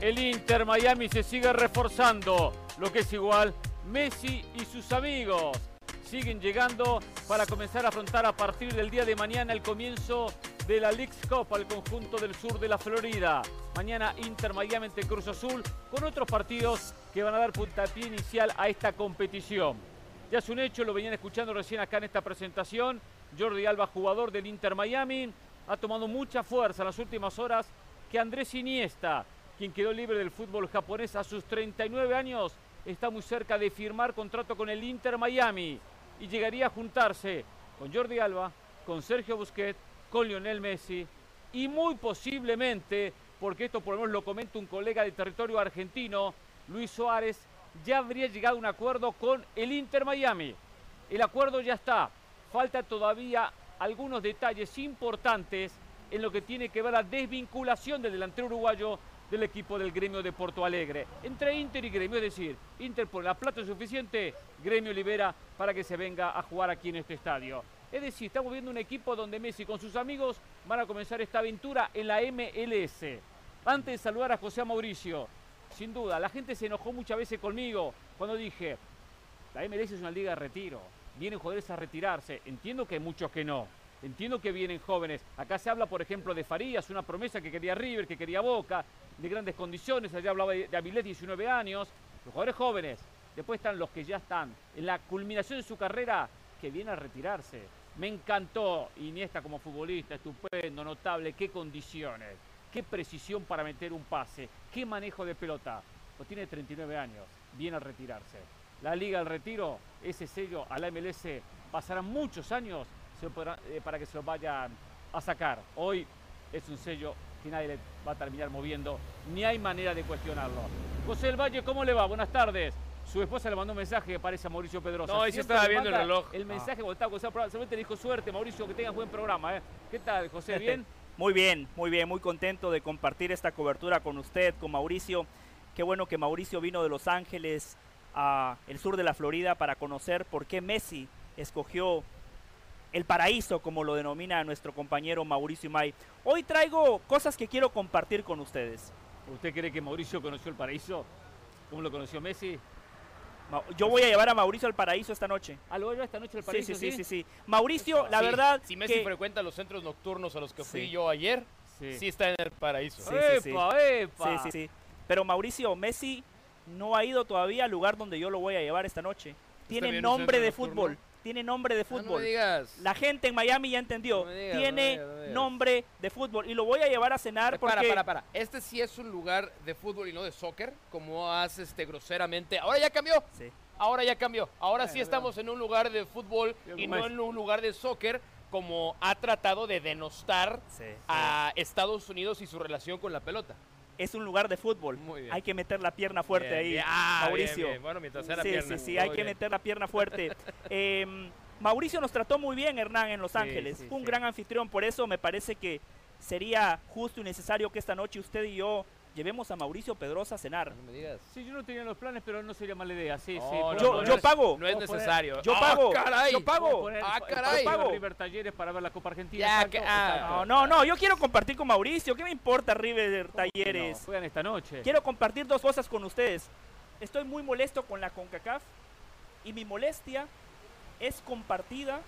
El Inter Miami se sigue reforzando, lo que es igual, Messi y sus amigos siguen llegando para comenzar a afrontar a partir del día de mañana el comienzo de la League's Cup al conjunto del sur de la Florida. Mañana Inter Miami ante Cruz Azul con otros partidos que van a dar puntapié inicial a esta competición. Ya es un hecho, lo venían escuchando recién acá en esta presentación. Jordi Alba, jugador del Inter Miami, ha tomado mucha fuerza en las últimas horas que Andrés Iniesta, quien quedó libre del fútbol japonés a sus 39 años, está muy cerca de firmar contrato con el Inter Miami y llegaría a juntarse con Jordi Alba, con Sergio Busquets, con Lionel Messi y muy posiblemente, porque esto por lo menos lo comenta un colega de territorio argentino, Luis Suárez, ya habría llegado a un acuerdo con el Inter Miami. El acuerdo ya está. Falta todavía algunos detalles importantes en lo que tiene que ver la desvinculación del delantero uruguayo del equipo del gremio de Porto Alegre. Entre Inter y gremio, es decir, Inter por la plata suficiente, gremio libera para que se venga a jugar aquí en este estadio. Es decir, estamos viendo un equipo donde Messi con sus amigos van a comenzar esta aventura en la MLS. Antes de saludar a José Mauricio, sin duda, la gente se enojó muchas veces conmigo cuando dije, la MLS es una liga de retiro, vienen jugadores a retirarse. Entiendo que hay muchos que no, entiendo que vienen jóvenes. Acá se habla, por ejemplo, de Farías, una promesa que quería River, que quería Boca, de grandes condiciones. Allá hablaba de, Avilés, 19 años. Los jugadores jóvenes. Después están los que ya están en la culminación de su carrera, que vienen a retirarse. Me encantó Iniesta como futbolista, estupendo, notable, qué condiciones, qué precisión para meter un pase, qué manejo de pelota. Pues tiene 39 años, viene a retirarse. La Liga del Retiro, ese sello a la MLS, pasarán muchos años eh, para que se lo vayan a sacar. Hoy es un sello que nadie le va a terminar moviendo, ni hay manera de cuestionarlo. José del Valle, ¿cómo le va? Buenas tardes. Su esposa le mandó un mensaje que parece a Mauricio Pedrosa. No, se estaba viendo el reloj. El mensaje cuando estaba con solamente le dijo suerte, Mauricio, que tengas buen programa. ¿eh? ¿Qué tal, José? ¿Bien? muy bien, muy bien, muy contento de compartir esta cobertura con usted, con Mauricio. Qué bueno que Mauricio vino de Los Ángeles a el sur de la Florida para conocer por qué Messi escogió el paraíso, como lo denomina nuestro compañero Mauricio May. Hoy traigo cosas que quiero compartir con ustedes. ¿Usted cree que Mauricio conoció el paraíso? ¿Cómo lo conoció Messi? Yo voy a llevar a Mauricio al paraíso esta noche. ¿Ah, lo voy esta noche al paraíso? Sí, sí, sí, sí. Mauricio, la verdad. Si Messi frecuenta los centros nocturnos a los que fui yo ayer, sí. está en el paraíso. Sí, ¡Epa, epa! Sí, sí, sí. Pero Mauricio, Messi no ha ido todavía al lugar donde yo lo voy a llevar esta noche. Tiene nombre de fútbol tiene nombre de ah, fútbol. La gente en Miami ya entendió. tiene nombre de fútbol. Y lo voy a llevar a cenar porque... Para, para, para. Este sí es un lugar de fútbol y no de soccer, como hace este groseramente. Ahora ya cambió. Sí. Ahora ya cambió. Ahora sí estamos en un lugar de fútbol y no en un lugar de soccer como ha tratado de denostar a Estados Unidos y su relación con la pelota es un lugar de fútbol. Hay que meter la pierna fuerte ahí, ah, Mauricio. Bueno, la sí, pierna. Sí, sí, hay que meter la pierna fuerte. Em, Mauricio nos trató muy bien, Hernán, en Los Ángeles. Un gran anfitrión, por eso me parece que sería justo y necesario que esta noche usted y yo llevemos a Mauricio Pedrosa a cenar. No me digas. Sí, yo no tenía los planes, pero no sería mala idea. Sí, sí. yo, yo pago. No es necesario. Yo pago. Caray. Yo pago. Ah, caray. Yo pago. River Talleres para ver la Copa Argentina. Ya, ah, no, no, no. Yo quiero compartir con Mauricio. ¿Qué me importa River Talleres? No? Juegan esta noche. Quiero compartir dos cosas con ustedes. Estoy muy molesto con la CONCACAF y mi molestia es compartida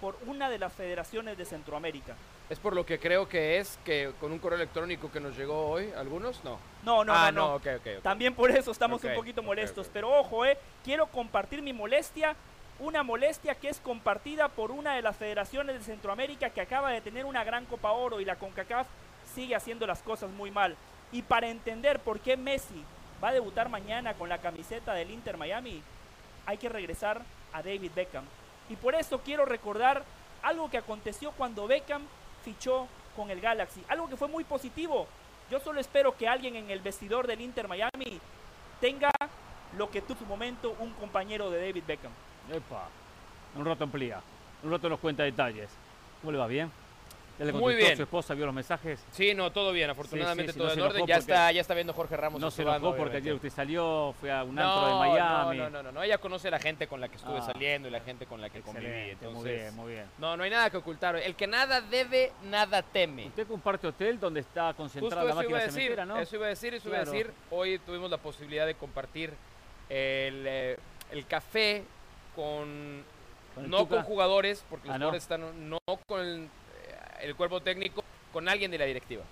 por una de las federaciones de Centroamérica. Es por lo que creo que es que con un correo electrónico que nos llegó hoy, algunos no. No, no, ah, no. También por eso estamos un poquito molestos. Pero ojo, eh, quiero compartir mi molestia. Una molestia que es compartida por una de las federaciones de Centroamérica que acaba de tener una gran Copa Oro y la CONCACAF sigue haciendo las cosas muy mal. Y para entender por qué Messi va a debutar mañana con la camiseta del Inter Miami, hay que regresar a David Beckham. Y por eso quiero recordar algo que aconteció cuando Beckham fichó con el Galaxy. Algo que fue muy positivo. Yo solo espero que alguien en el vestidor del Inter Miami tenga lo que tuvo en su momento un compañero de David Beckham. Epa. Un rato amplía. Un rato nos cuenta detalles. ¿Cómo le va? ¿Bien? Muy bien. ¿Su esposa vio los mensajes? Sí, no, todo bien. Afortunadamente todo en orden. Ya está, ya está viendo Jorge Ramos. No se enojó porque ayer usted salió, fue a un antro de Miami. No, no, no, no, Ella conoce a la gente con la que estuve ah. saliendo y la gente con la que conviví. Entonces, muy bien, muy bien. No, no hay nada que ocultar. El que nada debe, nada teme. Usted comparte hotel donde está concentrada la máquina cementera, ¿no? Eso iba a decir, eso iba a decir. Hoy tuvimos la posibilidad de compartir el, eh, el café con, no con jugadores, porque los ah, jugadores están no con el, el, cuerpo técnico, con alguien de la directiva.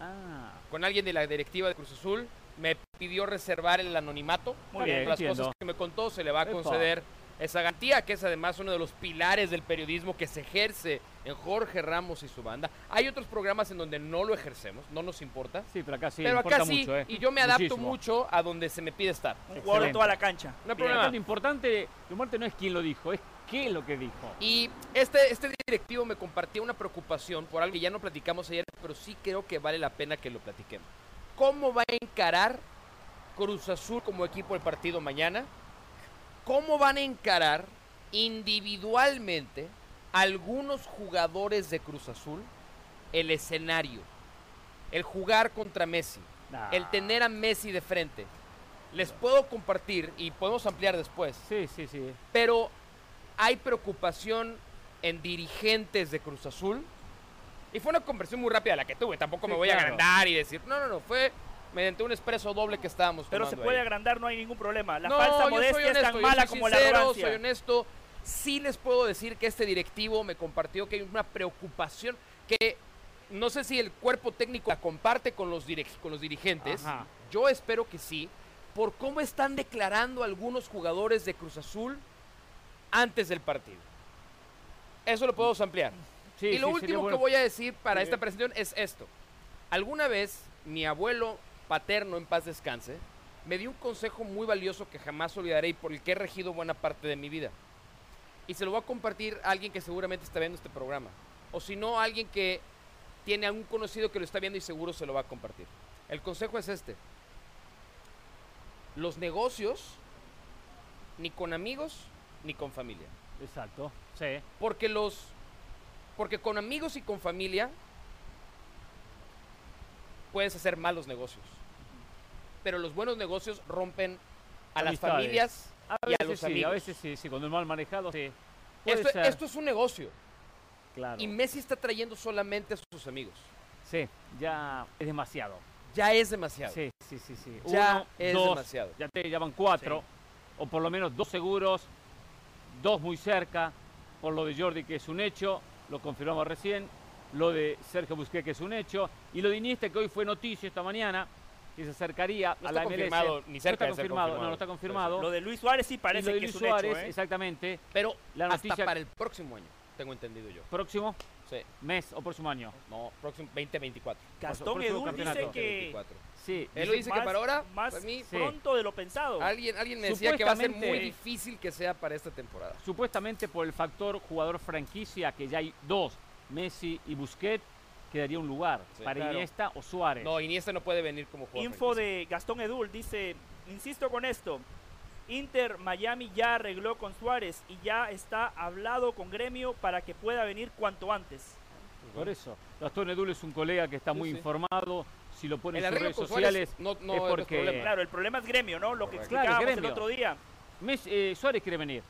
Ah. Con alguien de la directiva de Cruz Azul. Me pidió reservar el anonimato. Muy bien, las cosas que me contó se le va a conceder esa garantía, que es además uno de los pilares del periodismo que se ejerce en Jorge Ramos y su banda. Hay otros programas en donde no lo ejercemos, no nos importa. Sí, pero acá sí. Pero acá sí, ¿eh? y yo me adapto mucho a donde se me pide estar. Un jugador de toda la cancha. No hay problema. Lo importante, lo importante no es quién lo dijo, es qué lo que dijo. Y este, este directivo me compartió una preocupación por algo que ya no platicamos ayer, pero sí creo que vale la pena que lo platiquemos. ¿Cómo va a encarar Cruz Azul como equipo el partido mañana? cómo van a encarar individualmente algunos jugadores de Cruz Azul el escenario, el jugar contra Messi, el tener a Messi de frente. Les puedo compartir y podemos ampliar después. Sí, sí, sí. Pero hay preocupación en dirigentes de Cruz Azul. Y fue una conversión muy rápida la que tuve. Tampoco me voy a agrandar y decir, no, no, no, fue mediante un expreso doble que estábamos Pero se puede agrandar, no hay ningún problema. La falsa modestia es tan mala como la arrogancia. soy honesto. Sí les puedo decir que este directivo me compartió que hay una preocupación que no sé si el cuerpo técnico la comparte con los, con los dirigentes. Yo espero que sí, por cómo están declarando algunos jugadores de Cruz Azul antes del partido. Eso lo podemos ampliar. y lo último que voy a decir para esta presentación es esto. Alguna vez mi abuelo paterno, en paz descanse, me dio un consejo muy valioso que jamás olvidaré y por el que he regido buena parte de mi vida. Y se lo voy a compartir a alguien que seguramente está viendo este programa. O si no, a alguien que tiene a un conocido que lo está viendo y seguro se lo va a compartir. El consejo es este. Los negocios, ni con amigos, ni con familia. Exacto, sí. Porque los... Porque con amigos y con familia puedes hacer malos negocios pero los buenos negocios rompen a las familias y a los amigos. A veces sí, sí, cuando es mal manejado, sí. Esto, es un negocio. Claro. Y Messi está trayendo solamente a sus amigos. Sí, ya es demasiado. Ya es demasiado. Sí, sí, sí. sí. Ya es demasiado. Ya te llaman cuatro, o por lo menos dos seguros, dos muy cerca, por lo de Jordi que es un hecho, lo confirmamos recién, lo de Sergio Busquets que es un hecho, y lo de Iniesta que hoy fue noticia esta mañana, que se acercaría a la MLS. Ni cerca no está confirmado, no, no está confirmado. Lo de Luis Suárez sí parece que es un Suárez, hecho, ¿eh? exactamente. Pero la noticia hasta para el próximo año, tengo entendido yo. ¿Próximo? Sí. ¿Mes o próximo año? No, próximo 2024. Gastón Edul dice que... Sí. Él lo dice que para ahora, más pronto de lo pensado. Alguien, alguien me decía que va a ser muy difícil que sea para esta temporada. Supuestamente por el factor jugador franquicia, que ya hay dos, Messi y Busquets, quedaría un lugar para Iniesta o Suárez. No, Iniesta no puede venir como jugador. Info de Gastón Edul dice, insisto con esto, Inter Miami ya arregló con Suárez y ya está hablado con Gremio para que pueda venir cuanto antes. Por eso, Gastón Edul es un colega que está muy informado. Si lo pone en sus redes sociales, no, no es porque. claro, el problema es Gremio, ¿no? Lo que explicábamos el otro día. Eh, Suárez quiere venir.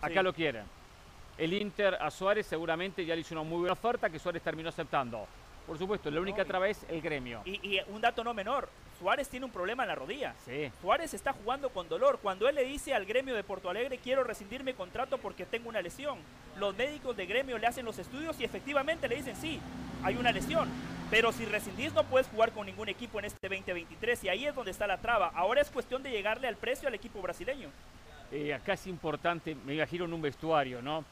Acá lo quieren. El Inter a Suárez seguramente ya le hizo una muy buena oferta que Suárez terminó aceptando. Por supuesto, la única traba es el gremio. Y, un dato no menor, Suárez tiene un problema en la rodilla. Sí. Suárez está jugando con dolor. Cuando él le dice al gremio de Porto Alegre, quiero rescindir mi contrato porque tengo una lesión, los médicos de gremio le hacen los estudios y efectivamente le dicen, sí, hay una lesión. Pero si rescindís no puedes jugar con ningún equipo en este 2023 y ahí es donde está la traba. Ahora es cuestión de llegarle al precio al equipo brasileño. Eh, acá es importante, me imagino en un vestuario, ¿no?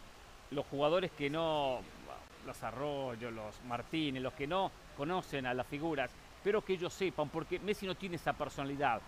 Los jugadores que no los Arroyo, los Martínez, los que no conocen a las figuras, pero que ellos sepan, porque Messi no tiene esa personalidad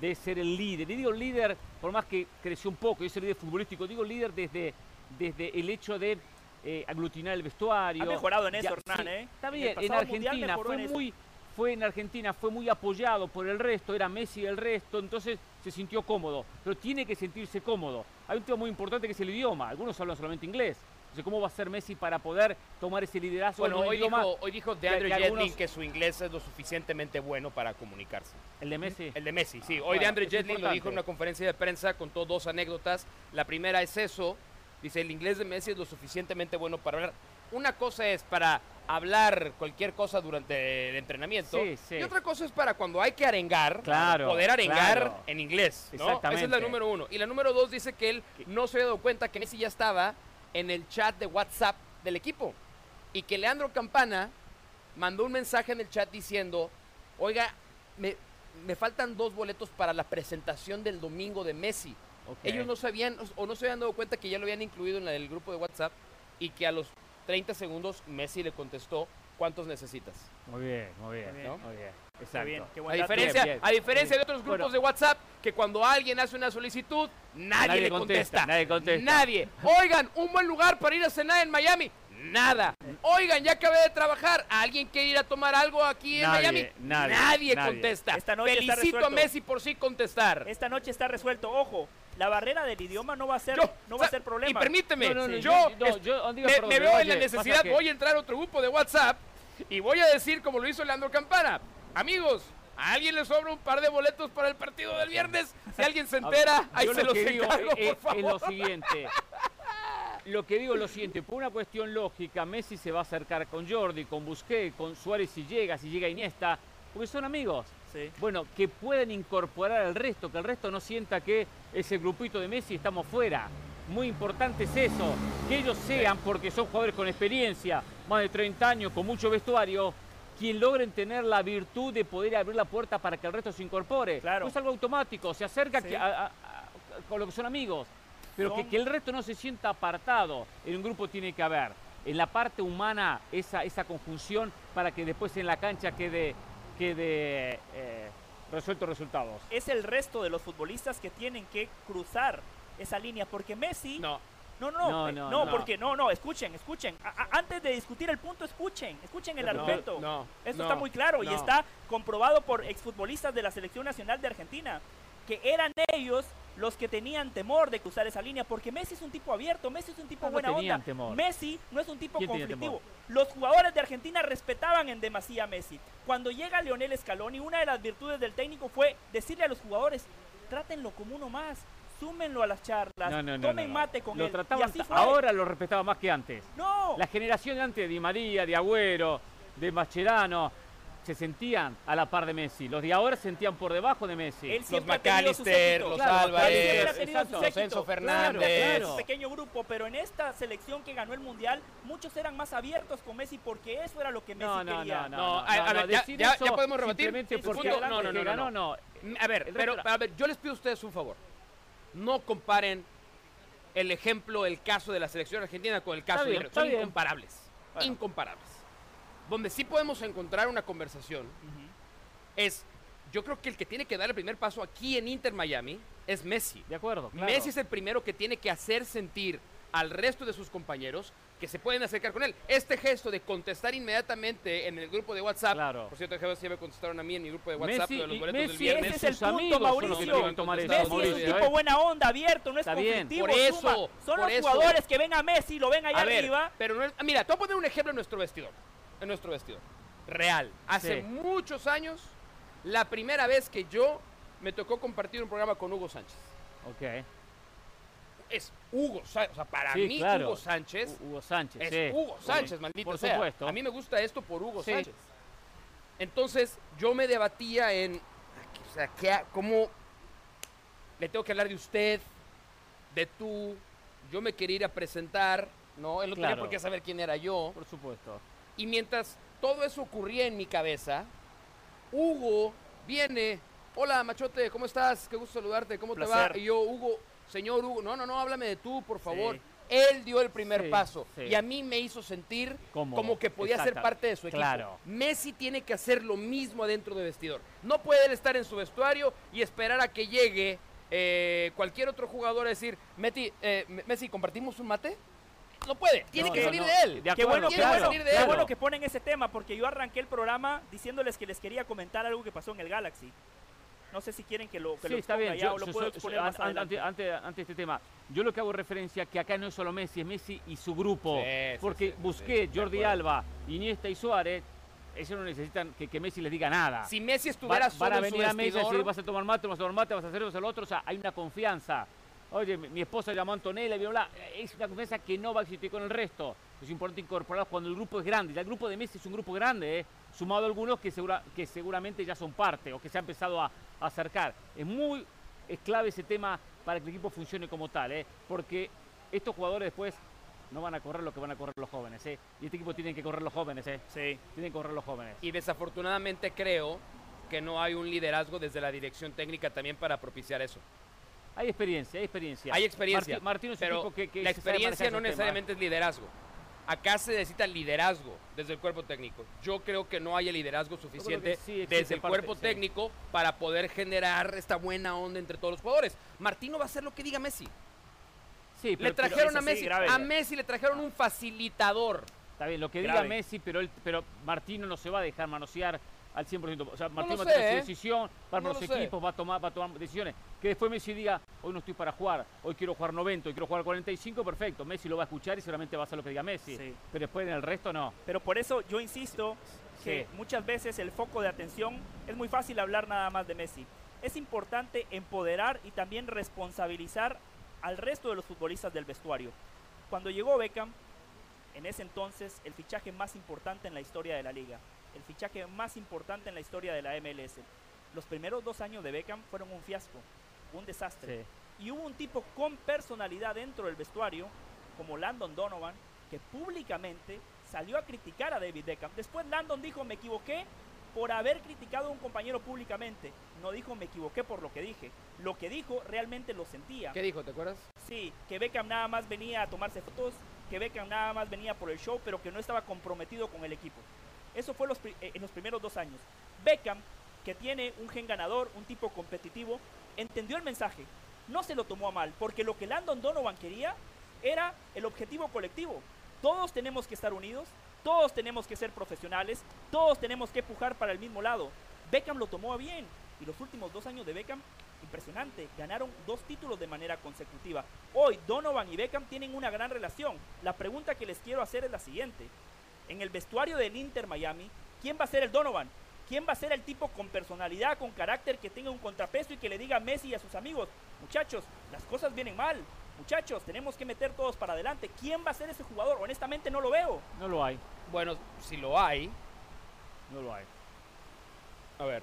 de ser el líder. Y digo líder, por más que creció un poco, y es el líder futbolístico, digo líder desde, desde el hecho de eh, aglutinar el vestuario. Ha mejorado en eso, Hernán, ¿eh? Está bien, en Argentina fue muy, fue en Argentina, fue muy apoyado por el resto, era Messi el resto, entonces se sintió cómodo, pero tiene que sentirse cómodo. Hay un tema muy importante que es el idioma, algunos hablan solamente inglés, ¿cómo va a ser Messi para poder tomar ese liderazgo? Bueno, hoy dijo, hoy dijo de Andrew que su inglés es lo suficientemente bueno para comunicarse. ¿El de Messi? El de Messi, sí. Hoy de Andrew Jetlin lo dijo en una conferencia de prensa, contó dos anécdotas. La primera es eso, dice, el inglés de Messi es lo suficientemente bueno para hablar. Una cosa es para hablar cualquier cosa durante el entrenamiento. Y otra cosa es para cuando hay que arengar, poder arengar en inglés. Esa es la número uno. Y la número dos dice que él no se había dado cuenta que Messi ya estaba en el chat de WhatsApp del equipo. Y que Leandro Campana mandó un mensaje en el chat diciendo, oiga, me, faltan dos boletos para la presentación del domingo de Messi. Ellos no sabían o no se habían dado cuenta que ya lo habían incluido en el grupo de WhatsApp y que a los 30 segundos Messi le contestó, ¿cuántos necesitas? Muy bien, muy bien. Muy bien. Exacto. a diferencia, a diferencia de otros grupos de WhatsApp, que cuando alguien hace una solicitud, nadie, le contesta. Nadie contesta. Nadie. Oigan, un buen lugar para ir a cenar en Miami. Nada. Oigan, ya acabé de trabajar. ¿Alguien quiere ir a tomar algo aquí en Miami? Nadie, contesta. Esta noche Felicito a Messi por sí contestar. Esta noche está resuelto. Ojo, la barrera del idioma no va a ser, no va a ser problema. Y permíteme, yo, me, veo en la necesidad, voy a entrar a otro grupo de WhatsApp y voy a decir como lo hizo Leandro Campana. Amigos, ¿A alguien le sobra un par de boletos para el partido del viernes? Si alguien se entera, ahí se los encargo, es, por favor. Es lo siguiente. Lo que digo es lo siguiente, por una cuestión lógica, Messi se va a acercar con Jordi, con Busquets, con Suárez si llega, si llega Iniesta, porque son amigos. Bueno, que puedan incorporar al resto, que el resto no sienta que ese grupito de Messi estamos fuera. Muy importante es eso, que ellos sean, porque son jugadores con experiencia, más de 30 años, con mucho vestuario, quien logren tener la virtud de poder abrir la puerta para que el resto se incorpore. Claro. es algo automático, se acerca con lo que son amigos, pero que, el resto no se sienta apartado. En un grupo tiene que haber, en la parte humana, esa, esa conjunción para que después en la cancha quede quede eh, resueltos resultados. Es el resto de los futbolistas que tienen que cruzar esa línea, porque Messi... No. No, no, no, no, porque no, no, escuchen, escuchen. antes de discutir el punto, escuchen, escuchen el argumento. No, Esto está muy claro y está comprobado por exfutbolistas de la Selección Nacional de Argentina, que eran ellos los que tenían temor de cruzar esa línea, porque Messi es un tipo abierto, Messi es un tipo buena onda. Messi no es un tipo conflictivo. Los jugadores de Argentina respetaban en demasía a Messi. Cuando llega Leonel Scaloni, una de las virtudes del técnico fue decirle a los jugadores, trátenlo como uno más, súmenlo a las charlas, tomen mate con él. ahora lo respetaba más que antes. No. La generación de antes de Di María, de Agüero, de Mascherano, se sentían a la par de Messi. Los de ahora se sentían por debajo de Messi. los McAllister, los Álvarez, los Enzo Fernández. un pequeño grupo, pero en esta selección que ganó el Mundial, muchos eran más abiertos con Messi porque eso era lo que Messi no, no, quería. No, no, no. A, ver, ya, ya, ya, podemos rebatir. Porque no, no, no, no, A ver, pero a ver, yo les pido a ustedes un favor. No comparen el ejemplo, el caso de la selección argentina con el caso de... Son incomparables. Incomparables donde sí podemos encontrar una conversación es, yo creo que el que tiene que dar el primer paso aquí en Inter Miami es Messi. De acuerdo. Messi es el primero que tiene que hacer sentir al resto de sus compañeros que se pueden acercar con él. Este gesto de contestar inmediatamente en el grupo de WhatsApp, claro. por cierto, ya me contestaron a mí en mi grupo de WhatsApp Messi, de los boletos del viernes. Ese es el punto, Mauricio. Messi es un tipo buena onda, abierto, no es Está conflictivo. Por eso, Son los jugadores que ven a Messi, lo ven allá arriba. pero no mira, te voy a poner un ejemplo en nuestro vestidor en nuestro vestidor. Real. Hace muchos años, la primera vez que yo me tocó compartir un programa con Hugo Sánchez. Ok. Es Hugo Sánchez. O sea, para mí, Hugo Sánchez. Hugo Sánchez. Es Hugo Sánchez, maldito por sea. Supuesto. A mí me gusta esto por Hugo Sánchez. Entonces, yo me debatía en. O sea, ¿qué, ¿cómo le tengo que hablar de usted, de tú? Yo me quería ir a presentar, ¿no? Él no tenía por qué saber quién era yo. Por supuesto. Y mientras todo eso ocurría en mi cabeza, Hugo viene, hola Machote, ¿cómo estás? Qué gusto saludarte, ¿cómo te va? Y yo, Hugo, señor Hugo, no, no, no, háblame de tú, por favor. Él dio el primer paso y a mí me hizo sentir como que podía ser parte de su equipo. Claro. Messi tiene que hacer lo mismo adentro de vestidor. No puede él estar en su vestuario y esperar a que llegue eh, cualquier otro jugador a decir, eh, Messi, ¿compartimos un mate? No puede, tiene que salir de él. qué bueno, qué bueno que ponen ese tema, porque yo arranqué el programa diciéndoles que les quería comentar algo que pasó en el Galaxy. No sé si quieren que lo que sí, está bien. Yo, lo puedo exponer más ante, ante, este tema, yo lo que hago referencia que acá no es solo Messi, es Messi y su grupo. porque busqué Jordi Alba, Iniesta y Suárez ellos no necesitan que, que, Messi les diga nada. Si Messi estuviera solo Van a venir a Messi y decir, vas a tomar mate, vas a tomar mate, vas a hacer eso, lo otro. O sea, hay una confianza. Oye, mi, esposa llamó a Antonella, y bla, Es una confianza que no va a existir con el resto. Es importante incorporarlos cuando el grupo es grande. Ya el grupo de Messi es un grupo grande, ¿eh? sumado a algunos que, segura, que seguramente ya son parte o que se ha empezado a, acercar. Es muy es clave ese tema para que el equipo funcione como tal, ¿eh? porque estos jugadores después no van a correr lo que van a correr los jóvenes, ¿eh? Y este equipo tiene que correr los jóvenes, ¿eh? Sí. Tienen que correr los jóvenes. Y desafortunadamente creo que no hay un liderazgo desde la dirección técnica también para propiciar eso. Hay experiencia, hay experiencia. Hay experiencia. Martín es pero que, la experiencia no necesariamente es liderazgo. Acá se necesita liderazgo desde el cuerpo técnico. Yo creo que no hay el liderazgo suficiente desde el cuerpo técnico para poder generar esta buena onda entre todos los jugadores. Martino va a hacer lo que diga Messi le trajeron a Messi. a Messi le trajeron un facilitador. Está bien, lo que diga Messi, pero, él, pero Martino no se va a dejar manosear al 100%. O sea, Martino va a tener su ¿eh? decisión, va los equipos, va a, tomar, va a tomar decisiones. Que después Messi diga, hoy no estoy para jugar, hoy quiero jugar 90, hoy quiero jugar 45, perfecto. Messi lo va a escuchar y seguramente va a hacer lo que diga Messi. Pero después en el resto no. Pero por eso yo insisto que muchas veces el foco de atención es muy fácil hablar nada más de Messi. Es importante empoderar y también responsabilizar al resto de los futbolistas del vestuario. Cuando llegó Beckham, en ese entonces el fichaje más importante en la historia de la liga, el fichaje más importante en la historia de la MLS. Los primeros dos años de Beckham fueron un fiasco, un desastre. Y hubo un tipo con personalidad dentro del vestuario, como Landon Donovan, que públicamente salió a criticar a David Beckham. Después Landon dijo, me equivoqué por haber criticado a un compañero públicamente. No dijo me equivoqué por lo que dije. Lo que dijo realmente lo sentía. ¿Qué dijo? ¿Te acuerdas? Sí, que Beckham nada más venía a tomarse fotos, que Beckham nada más venía por el show, pero que no estaba comprometido con el equipo. Eso fue eh, en los primeros dos años. Beckham, que tiene un gen ganador, un tipo competitivo, entendió el mensaje. No se lo tomó a mal, porque lo que Landon Donovan quería era el objetivo colectivo. Todos tenemos que estar unidos, todos tenemos que ser profesionales, todos tenemos que pujar para el mismo lado. Beckham lo tomó bien y los últimos dos años de Beckham, impresionante, ganaron dos títulos de manera consecutiva. Hoy Donovan y Beckham tienen una gran relación. La pregunta que les quiero hacer es la siguiente. En el vestuario del Inter Miami, ¿quién va a ser el Donovan? ¿Quién va a ser el tipo con personalidad, con carácter, que tenga un contrapeso y que le diga a Messi y a sus amigos, muchachos, las cosas vienen mal, muchachos, tenemos que meter todos para adelante. ¿Quién va a ser ese jugador? Honestamente no lo veo. No lo hay. Bueno, si lo hay. No lo hay. A ver.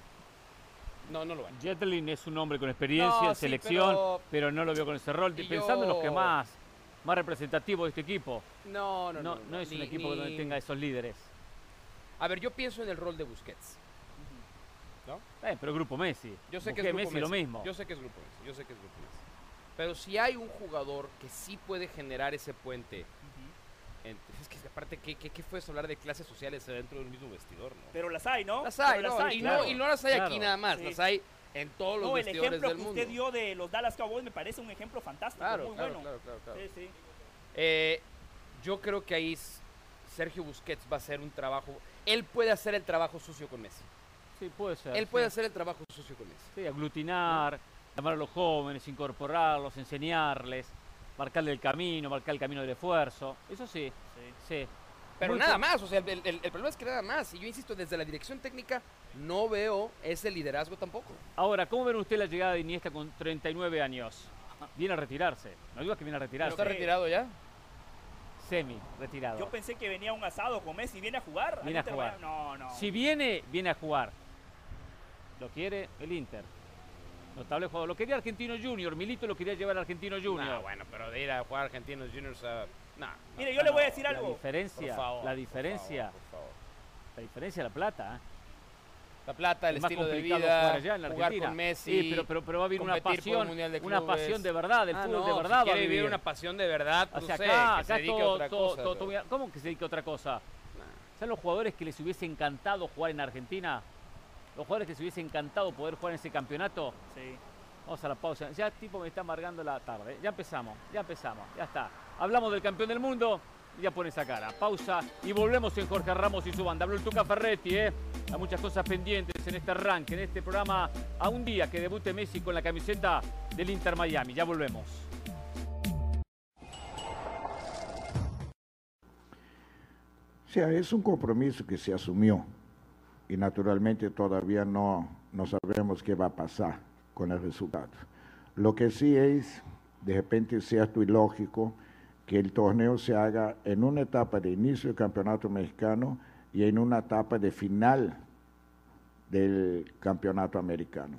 No, no lo hay. Jetlin es un hombre con experiencia en selección, pero... no lo veo con ese rol. Pensando en los que más, más representativos de este equipo. No, no, no. No, es un equipo donde tenga esos líderes. A ver, yo pienso en el rol de Busquets. ¿No? Eh, pero Grupo Messi. Yo sé que es Grupo Messi, lo mismo. Yo sé que es Grupo Messi. Yo sé que es Grupo Messi. Pero si hay un jugador que sí puede generar ese puente. es que aparte, ¿qué, qué, fue eso hablar de clases sociales dentro del mismo vestidor? ¿no? Pero las hay, ¿no? Las hay, y, no y, no las hay aquí nada más, las hay en todos los vestidores del mundo. El ejemplo que usted dio de los Dallas Cowboys me parece un ejemplo fantástico, claro, muy bueno. Claro, claro, sí, sí. Eh, yo creo que ahí Sergio Busquets va a hacer un trabajo. Él puede hacer el trabajo sucio con Messi. Sí, puede ser. Él puede hacer el trabajo sucio con Messi. Sí, aglutinar llamar a los jóvenes, incorporarlos, enseñarles, marcarle el camino, marcar el camino del esfuerzo. Eso sí, sí. Pero nada más, o sea, el, el, problema es que nada más. Y yo insisto, desde la dirección técnica no veo ese liderazgo tampoco. Ahora, ¿cómo ven usted la llegada de Iniesta con 39 años? Viene a retirarse. No digo que viene a retirarse. ¿Está retirado ya? Semi, retirado. Yo pensé que venía un asado con Messi. ¿Viene a jugar? Viene a jugar. No, no. Si viene, viene a jugar. Lo quiere el Inter. Notable jugador. Lo quería Argentino Junior. Milito lo quería llevar a Argentino Junior. No, bueno, pero de ir a jugar Argentinos Juniors a. Mire, yo le voy a decir algo. La diferencia, la diferencia. La diferencia la plata. ¿eh? La plata, el estilo de vida, jugar, con Messi, sí, pero, pero, pero, va a vivir una pasión, una pasión de verdad, del ah, fútbol de verdad. Si quiere vivir una pasión de verdad, o sea, acá, que se dedique a otra cosa. ¿Cómo que se dedique a otra cosa? ¿Saben los jugadores que les hubiese encantado jugar en Argentina? los jugadores que se hubiese encantado poder jugar en ese campeonato. Sí. Vamos a la pausa. Ya tipo me está amargando la tarde. Ya empezamos, ya empezamos, ya está. Hablamos del campeón del mundo ya pone esa cara. Pausa y volvemos en Jorge Ramos y su banda. Habló el Tuca Ferretti, ¿eh? Hay muchas cosas pendientes en este arranque, en este programa, a un día que debute Messi con la camiseta del Inter Miami. Ya volvemos. O sea, es un compromiso que se asumió y naturalmente todavía no, no sabemos qué va a pasar con el resultado. Lo que sí es, de repente, cierto y lógico que el torneo se haga en una etapa de inicio del campeonato mexicano y en una etapa de final del campeonato americano.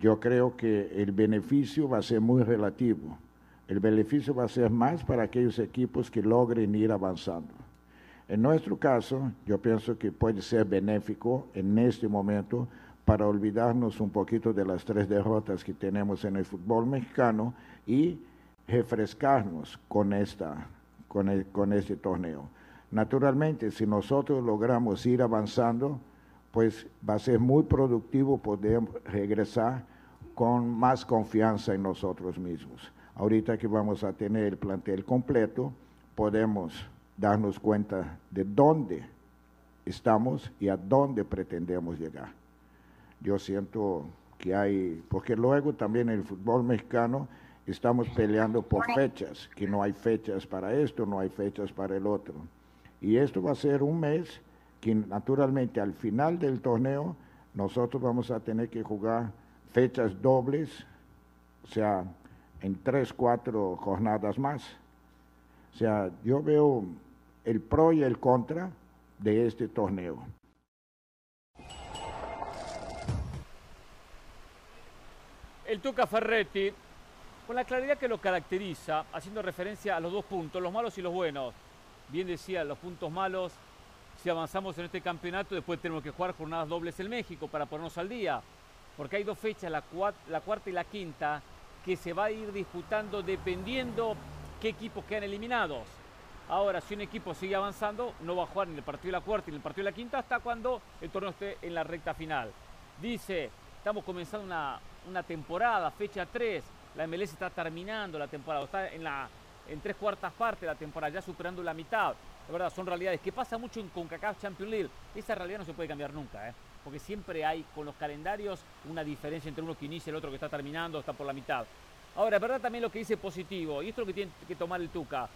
Yo creo que el beneficio va a ser muy relativo. El beneficio va a ser más para aquellos equipos que logren ir avanzando. En nuestro caso, yo pienso que puede ser benéfico en este momento para olvidarnos un poquito de las tres derrotas que tenemos en el fútbol mexicano y refrescarnos con, esta, con, con este torneo. Naturalmente, si nosotros logramos ir avanzando, pues va a ser muy productivo poder regresar con más confianza en nosotros mismos. Ahorita que vamos a tener el plantel completo, podemos darnos cuenta de dónde estamos y a dónde pretendemos llegar. Yo siento que hay, porque luego también el fútbol mexicano estamos peleando por fechas, que no hay fechas para esto, no hay fechas para el otro. Y esto va a ser un mes que naturalmente al final del torneo nosotros vamos a tener que jugar fechas dobles, o sea, en tres, cuatro jornadas más. O sea, yo veo el pro y el contra de este torneo. El Tuca Ferretti, con la claridad que lo caracteriza, haciendo referencia a los dos puntos, los malos y los buenos. Bien decía, los puntos malos, si avanzamos en este campeonato, después tenemos que jugar jornadas dobles en México para ponernos al día. Porque hay dos fechas, la, cuarta y la quinta, que se va a ir disputando dependiendo qué equipos quedan eliminados. Ahora, si un equipo sigue avanzando, no va a jugar ni el partido de la cuarta ni el partido de la quinta hasta cuando el torneo esté en la recta final. Dice, estamos comenzando una, una temporada, fecha 3, la MLS está terminando la temporada, está en, la, en tres cuartas partes de la temporada, ya superando la mitad. De verdad, son realidades que pasa mucho en CONCACAF Champions League. Esa realidad no se puede cambiar nunca, ¿eh? porque siempre hay con los calendarios una diferencia entre uno que inicia y el otro que está terminando, está por la mitad. Ahora, es verdad también lo que dice positivo, y esto es lo que tiene que tomar el Tuca.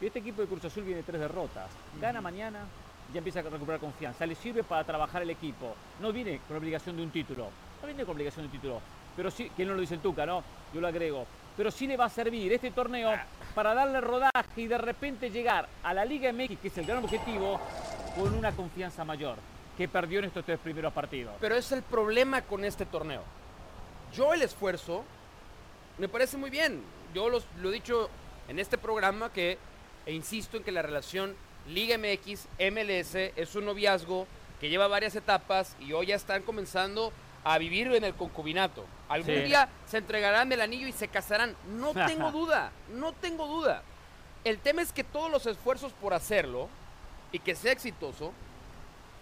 Este equipo de Cruz Azul viene tres derrotas. Gana mañana, ya empieza a recuperar confianza. Le sirve para trabajar el equipo. No viene con obligación de un título. No viene con obligación de título. Pero sí, que no lo dice el Tuca, ¿no? Yo lo agrego. Pero sí le va a servir este torneo para darle rodaje y de repente llegar a la Liga MX, que es el gran objetivo, con una confianza mayor que perdió en estos tres primeros partidos. Pero es el problema con este torneo. Yo el esfuerzo me parece muy bien. Yo lo he dicho en este programa que e insisto en que la relación Liga MX, MLS es un noviazgo que lleva varias etapas y hoy ya están comenzando a vivir en el concubinato. Algún día se entregarán el anillo y se casarán. No tengo duda, no tengo duda. El tema es que todos los esfuerzos por hacerlo y que sea exitoso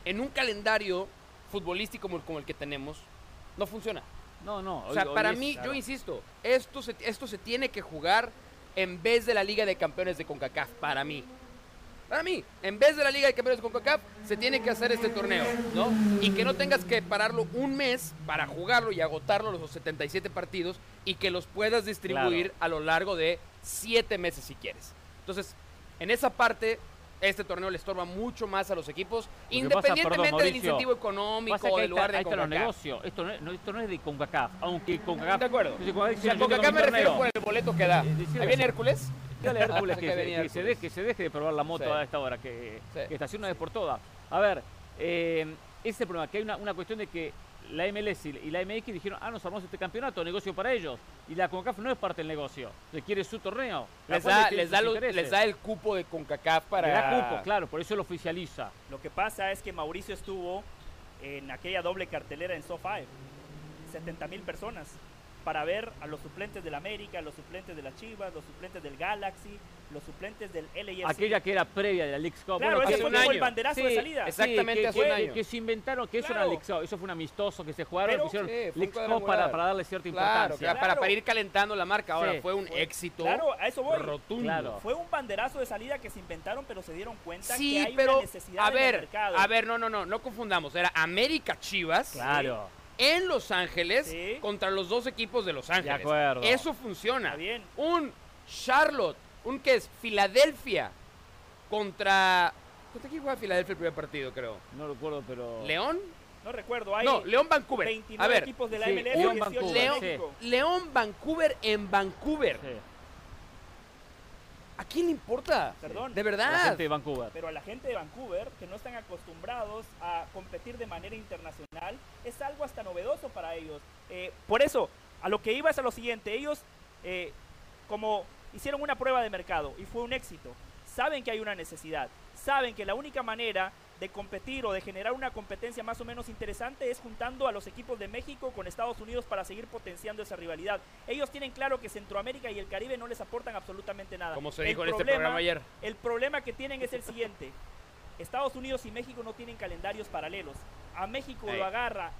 en un calendario futbolístico como el, que tenemos no funciona. No, no. o sea, para mí, yo insisto, esto esto se tiene que jugar en vez de la Liga de Campeones de CONCACAF, para mí. Para mí, en vez de la Liga de Campeones de CONCACAF, se tiene que hacer este torneo, ¿no? Y que no tengas que pararlo un mes para jugarlo y agotarlo los 77 partidos y que los puedas distribuir a lo largo de 7 meses si quieres. Entonces, en esa parte, este torneo le estorba mucho más a los equipos, independientemente del incentivo económico o del lugar de CONCACAF. Negocio. Esto, no es, esto no es de CONCACAF, aunque CONCACAF... De acuerdo. Si CONCACAF me refiero por el boleto que da. ¿Ahí viene Hércules? Dale Hércules que, que, se deje, que se deje de probar la moto a esta hora, que, que estacione una vez por todas. A ver, eh, ese es el problema, que hay una, una cuestión de que la MLS y la MX dijeron, ah, nos armamos este campeonato, negocio para ellos. Y la CONCACAF no es parte del negocio, le quiere su torneo. Les da, les, da les da, el cupo de CONCACAF para... Le da cupo, claro, por eso lo oficializa. Lo que pasa es que Mauricio estuvo en aquella doble cartelera en SoFi, 70 mil personas. Para ver a los suplentes del América, los suplentes de la Chivas, los suplentes del Galaxy, los suplentes del LAFC. Aquella que era previa de la League Cup. Claro, ese fue el banderazo de salida. Exactamente, que, hace un año. Que, se inventaron que eso era League Cup. Eso fue un amistoso que se jugaron, Pero, hicieron League Cup para, para, darle cierta importancia. Claro, para, ir calentando la marca. Ahora, fue un éxito Claro, a eso voy. rotundo. Fue un banderazo de salida que se inventaron, pero se dieron cuenta que hay pero, una necesidad a ver, el mercado. A ver, no, no, no, no confundamos. Era América Chivas. Claro en Los Ángeles contra los dos equipos de Los Ángeles. De acuerdo. Eso funciona. bien. Un Charlotte, un que es Filadelfia contra. ¿Contra quién juega Filadelfia el primer partido, creo? No recuerdo, pero. ¿León? No recuerdo. Hay no, León Vancouver. 29 a ver, equipos de la MLS. León, Vancouver, León Vancouver en Vancouver. ¿A quién le importa? Perdón. De verdad. A la gente de Vancouver. Pero a la gente de Vancouver, que no están acostumbrados a competir de manera internacional, es algo hasta novedoso para ellos. Eh, por eso, a lo que iba es a lo siguiente. Ellos, eh, como hicieron una prueba de mercado y fue un éxito, saben que hay una necesidad, saben que la única manera de competir o de generar una competencia más o menos interesante es juntando a los equipos de México con Estados Unidos para seguir potenciando esa rivalidad. Ellos tienen claro que Centroamérica y el Caribe no les aportan absolutamente nada. Como se dijo en este programa ayer. El problema que tienen es el siguiente. Estados Unidos y México no tienen calendarios paralelos. A México lo agarra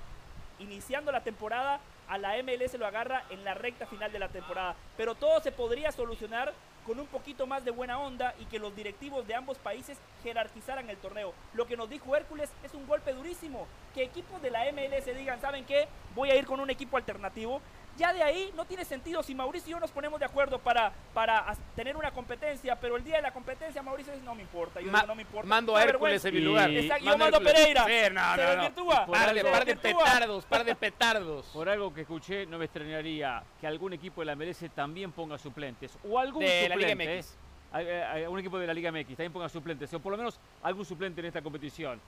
iniciando la temporada, a la MLS lo agarra en la recta final de la temporada. Pero todo se podría solucionar con un poquito más de buena onda y que los directivos de ambos países jerarquizaran el torneo. Lo que nos dijo Hércules es un golpe durísimo. Que equipos de la MLS digan, ¿saben qué? Voy a ir con un equipo alternativo. Ya de ahí no tiene sentido si Mauricio y yo nos ponemos de acuerdo para, para tener una competencia, pero el día de la competencia Mauricio dice, no me importa, yo no me importa. Mando a Hércules en mi lugar. yo mando a Pereira. no, se desvirtúa. Par, de, par de petardos, par de petardos. Por algo que escuché, no me extrañaría que algún equipo de la MLS también ponga suplentes. O algún de suplente. La Liga MX. Eh, un equipo de la Liga MX también ponga suplentes. O por lo menos algún suplente en esta competición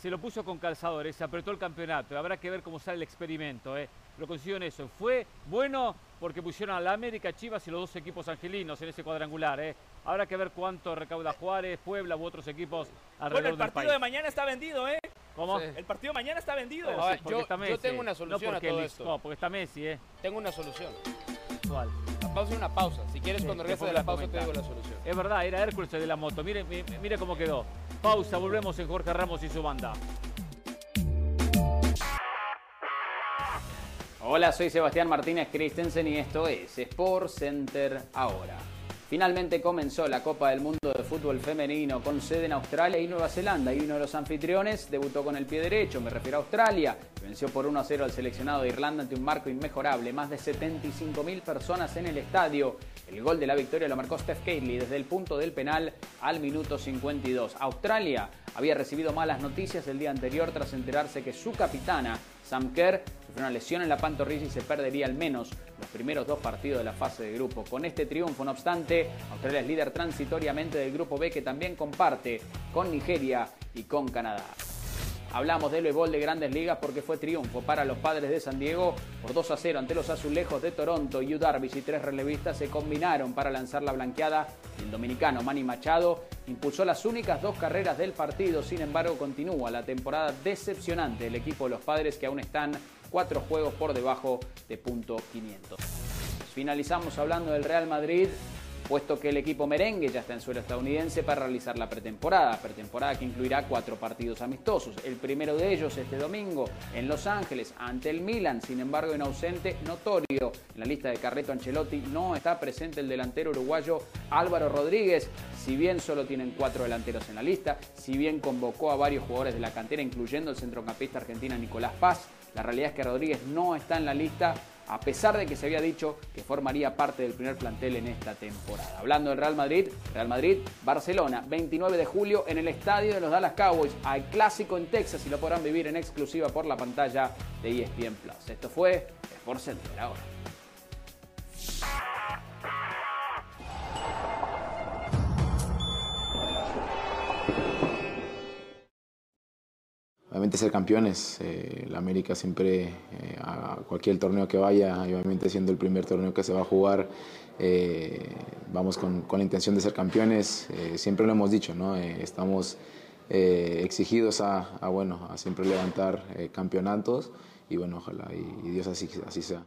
se lo puso con calzadores, se apretó el campeonato. Habrá que ver cómo sale el experimento. ¿eh? Lo consiguió en eso. Fue bueno porque pusieron a la América, Chivas y los dos equipos angelinos en ese cuadrangular. ¿eh? Habrá que ver cuánto recauda Juárez, Puebla u otros equipos alrededor Bueno, el partido de mañana está vendido, ¿eh? ¿Cómo? El partido de mañana está vendido. yo, yo, tengo una solución a todo esto. No, porque está Messi, ¿eh? Tengo una solución. ¿Cuál? La pausa y una pausa. Si quieres, cuando regrese de la pausa te digo la solución. Es verdad, era Hércules de la moto. Mire, mire cómo quedó. Pausa, volvemos en Jorge Ramos y su banda. Hola, soy Sebastián Martínez Christensen y esto es Sport Center ahora. Finalmente comenzó la Copa del Mundo de Fútbol Femenino con sede en Australia y Nueva Zelanda y uno de los anfitriones debutó con el pie derecho, me refiero a Australia, venció por 1 a 0 al seleccionado de Irlanda ante un marco inmejorable, más de 75 mil personas en el estadio. El gol de la victoria lo marcó Steph Catley desde el punto del penal al minuto 52. Australia había recibido malas noticias el día anterior tras enterarse que su capitana, Sam Kerr, sufrió una lesión en la pantorrilla y se perdería al menos los primeros dos partidos de la fase de grupo. Con este triunfo, no obstante, Australia es líder transitoriamente del grupo B que también comparte con Nigeria y con Canadá. Hablamos del béisbol de grandes ligas porque fue triunfo para los padres de San Diego por 2 a 0 ante los azulejos de Toronto. Yu Darvish y tres relevistas se combinaron para lanzar la blanqueada. El dominicano Manny Machado impulsó las únicas dos carreras del partido. Sin embargo, continúa la temporada decepcionante del equipo de los padres que aún están cuatro juegos por debajo de punto 500. Finalizamos hablando del Real Madrid puesto que el equipo merengue ya está en suelo estadounidense para realizar la pretemporada, pretemporada que incluirá cuatro partidos amistosos. El primero de ellos este domingo en Los Ángeles ante el Milan, sin embargo en ausente notorio. En la lista de Carreto Ancelotti no está presente el delantero uruguayo Álvaro Rodríguez, si bien solo tienen cuatro delanteros en la lista, si bien convocó a varios jugadores de la cantera, incluyendo el centrocampista argentino Nicolás Paz, la realidad es que Rodríguez no está en la lista a pesar de que se había dicho que formaría parte del primer plantel en esta temporada. Hablando del Real Madrid, Real Madrid, Barcelona, 29 de julio en el estadio de los Dallas Cowboys, al clásico en Texas y lo podrán vivir en exclusiva por la pantalla de ESPN Plus. Esto fue Sport Center ahora. obviamente ser campeones. Eh, la América siempre, eh, a cualquier torneo que vaya, y obviamente siendo el primer torneo que se va a jugar, eh, vamos con, con, la intención de ser campeones. Eh, siempre lo hemos dicho, ¿no? estamos exigidos a, bueno, a siempre levantar campeonatos y bueno, ojalá y, y Dios así, así sea.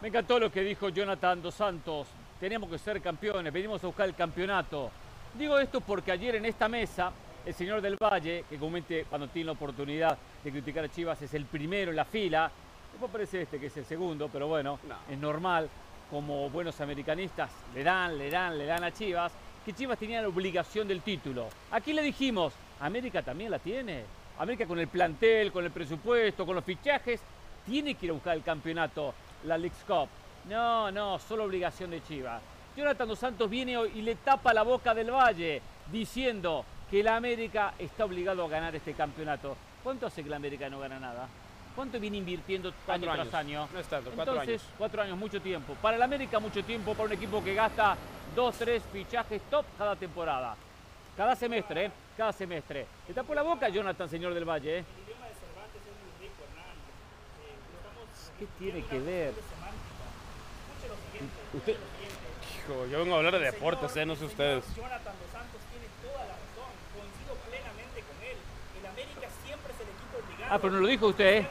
Me encantó lo que dijo Jonathan Dos Santos. Teníamos que ser campeones, venimos a buscar el campeonato. Digo esto porque ayer en esta mesa, el señor del Valle, que comúnmente cuando tiene la oportunidad de criticar a Chivas es el primero en la fila, después parece este que es el segundo, pero bueno, es normal, como buenos americanistas, le dan, le dan, le dan a Chivas, que Chivas tenía la obligación del título. Aquí le dijimos, América también la tiene. América con el plantel, con el presupuesto, con los fichajes, tiene que ir a buscar el campeonato la League's Cup. No, no, solo obligación de Chivas. Jonathan Dos Santos viene y le tapa la boca del Valle diciendo que la América está obligado a ganar este campeonato. ¿Cuánto hace que la América no gana nada? ¿Cuánto viene invirtiendo año tras año? No es tanto, cuatro Entonces, años. cuatro años, mucho tiempo. Para la América, mucho tiempo. Para un equipo que gasta dos, tres fichajes top cada temporada. Cada semestre, ¿eh? Cada semestre. Le tapó la boca Jonathan, señor del Valle, ¿eh? ¿Qué tiene que ver? Usted... Hijo, yo vengo a hablar de deportes, ¿eh? no sé ustedes. Jonathan Dos Santos tiene toda la razón. Coincido plenamente con él. El América siempre es el equipo obligado. Ah, pero no lo dijo usted, ¿eh?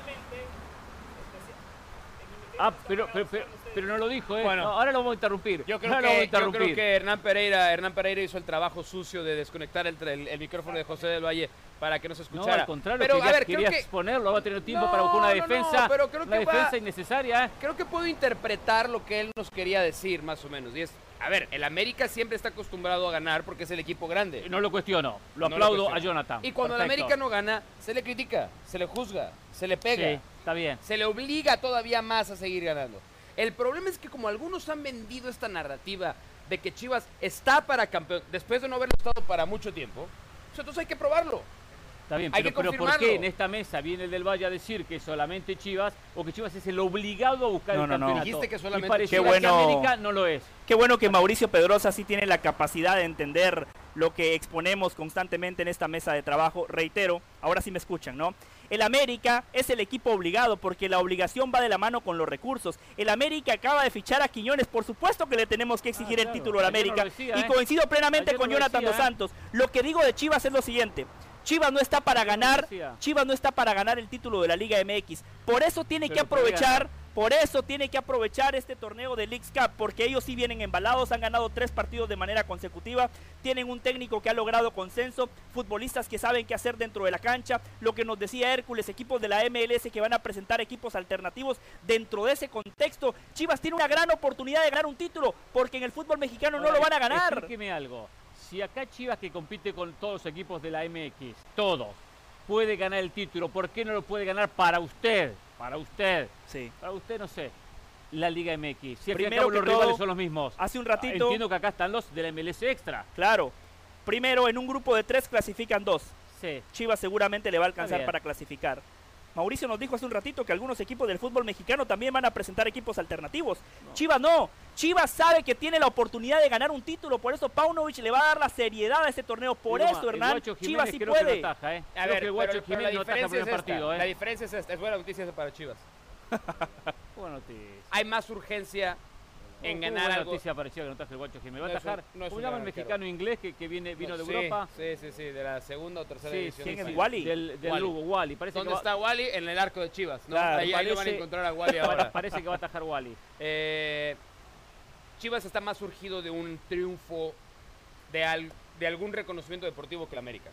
Ah, pero, pero, pero, pero no lo dijo, ¿eh? Bueno. No, ahora lo vamos a interrumpir. Yo creo, ahora que, yo interrumpir. creo que Hernán Pereira, Hernán Pereira hizo el trabajo sucio de desconectar el, el- el micrófono de José del Valle para que no se No, escuchara. al contrario, pero quería, a ver, quería creo que, exponerlo, va a tener tiempo No, para buscar una no, defensa, pero creo una que va- defensa innecesaria, ¿eh? creo que puedo interpretar lo que él nos quería decir, más o menos. Y es, a ver, el América siempre está acostumbrado a ganar porque es el equipo grande. No lo cuestiono, lo aplaudo cuestiono. a Jonathan. Y cuando el. América no gana, se le critica, se le juzga, se le pega. Sí, está bien. se le obliga todavía más a seguir ganando. El problema es que como algunos han vendido esta narrativa de que Chivas está para campeón, después de no haberlo estado para mucho tiempo, pues entonces hay que probarlo. Está bien, Hay pero, que pero ¿por qué en esta mesa viene el del Valle a decir que solamente Chivas o que Chivas es el obligado a buscar No, el no, no. campeonato? Dijiste que solamente y Qué bueno. que América no lo es. Qué bueno que Mauricio Pedrosa sí tiene la capacidad de entender lo que exponemos constantemente en esta mesa de trabajo. Reitero, ahora sí me escuchan, ¿no? El América es el equipo obligado porque la obligación va de la mano con los recursos. El América acaba de fichar a Quiñones, por supuesto que le tenemos que exigir Ah, el título al no América. decía, y ¿eh? coincido plenamente Ayer con no Jonathan decía, Dos ¿eh? Santos. Lo que digo de Chivas es lo siguiente. Chivas no está para ganar. Chivas no está para ganar el título de la Liga MX. Por eso tiene Pero que aprovechar. Por eso tiene que aprovechar este torneo de Leagues Cup, porque ellos sí vienen embalados, han ganado tres partidos de manera consecutiva, tienen un técnico que ha logrado consenso, futbolistas que saben qué hacer dentro de la cancha, lo que nos decía Hércules, equipos de la MLS que van a presentar equipos alternativos dentro de ese contexto. Chivas tiene una gran oportunidad de ganar un título, porque en el fútbol mexicano no lo van a ganar. Explíqueme algo. Si acá Chivas que compite con todos los equipos de la MX, todos, puede ganar el título, ¿por qué no lo puede ganar para usted? Para usted. Sí. Para usted, no sé. La Liga MX. Si Primero que los todo, rivales son los mismos. Hace un ratito, Entiendo que acá están los de la MLS Extra. claro, primero en un grupo de tres clasifican dos. Sí. Chivas seguramente le va a alcanzar para clasificar. Mauricio nos dijo hace un ratito que algunos equipos del fútbol mexicano también van a presentar equipos alternativos. Chivas no. Chivas sabe que tiene la oportunidad de ganar un título, por eso Paunovic le va a dar la seriedad a ese torneo. Por Digo, eso, Hernán, Chivas sí puede. no ¿eh? A Creo ver, que el Guacho pero- pero Jiménez no la diferencia primer es esta. partido, La ¿eh? diferencia es esta. Es buena noticia para Chivas. Buena noticia. Hay más urgencia en ¿Cómo ganar algo. noticia pareció que no ataja el Guacho Jiménez. Va No a atajar, no es ¿cómo un llama el gran mexicano inglés que, que viene, vino de Sí, Europa? Sí, sí, sí, de la segunda o tercera Sí, división. ¿quién de es. Wally? Del, del Wally. Lugo, Wally. Parece ¿Dónde que va- está Wally? En el arco de Chivas. ¿no? Claro, ahí, ahí lo van a parece- encontrar a Wally ahora. Parece que va a atajar Wally. Eh, Chivas está más surgido de un triunfo, de, al- de algún reconocimiento deportivo que el América.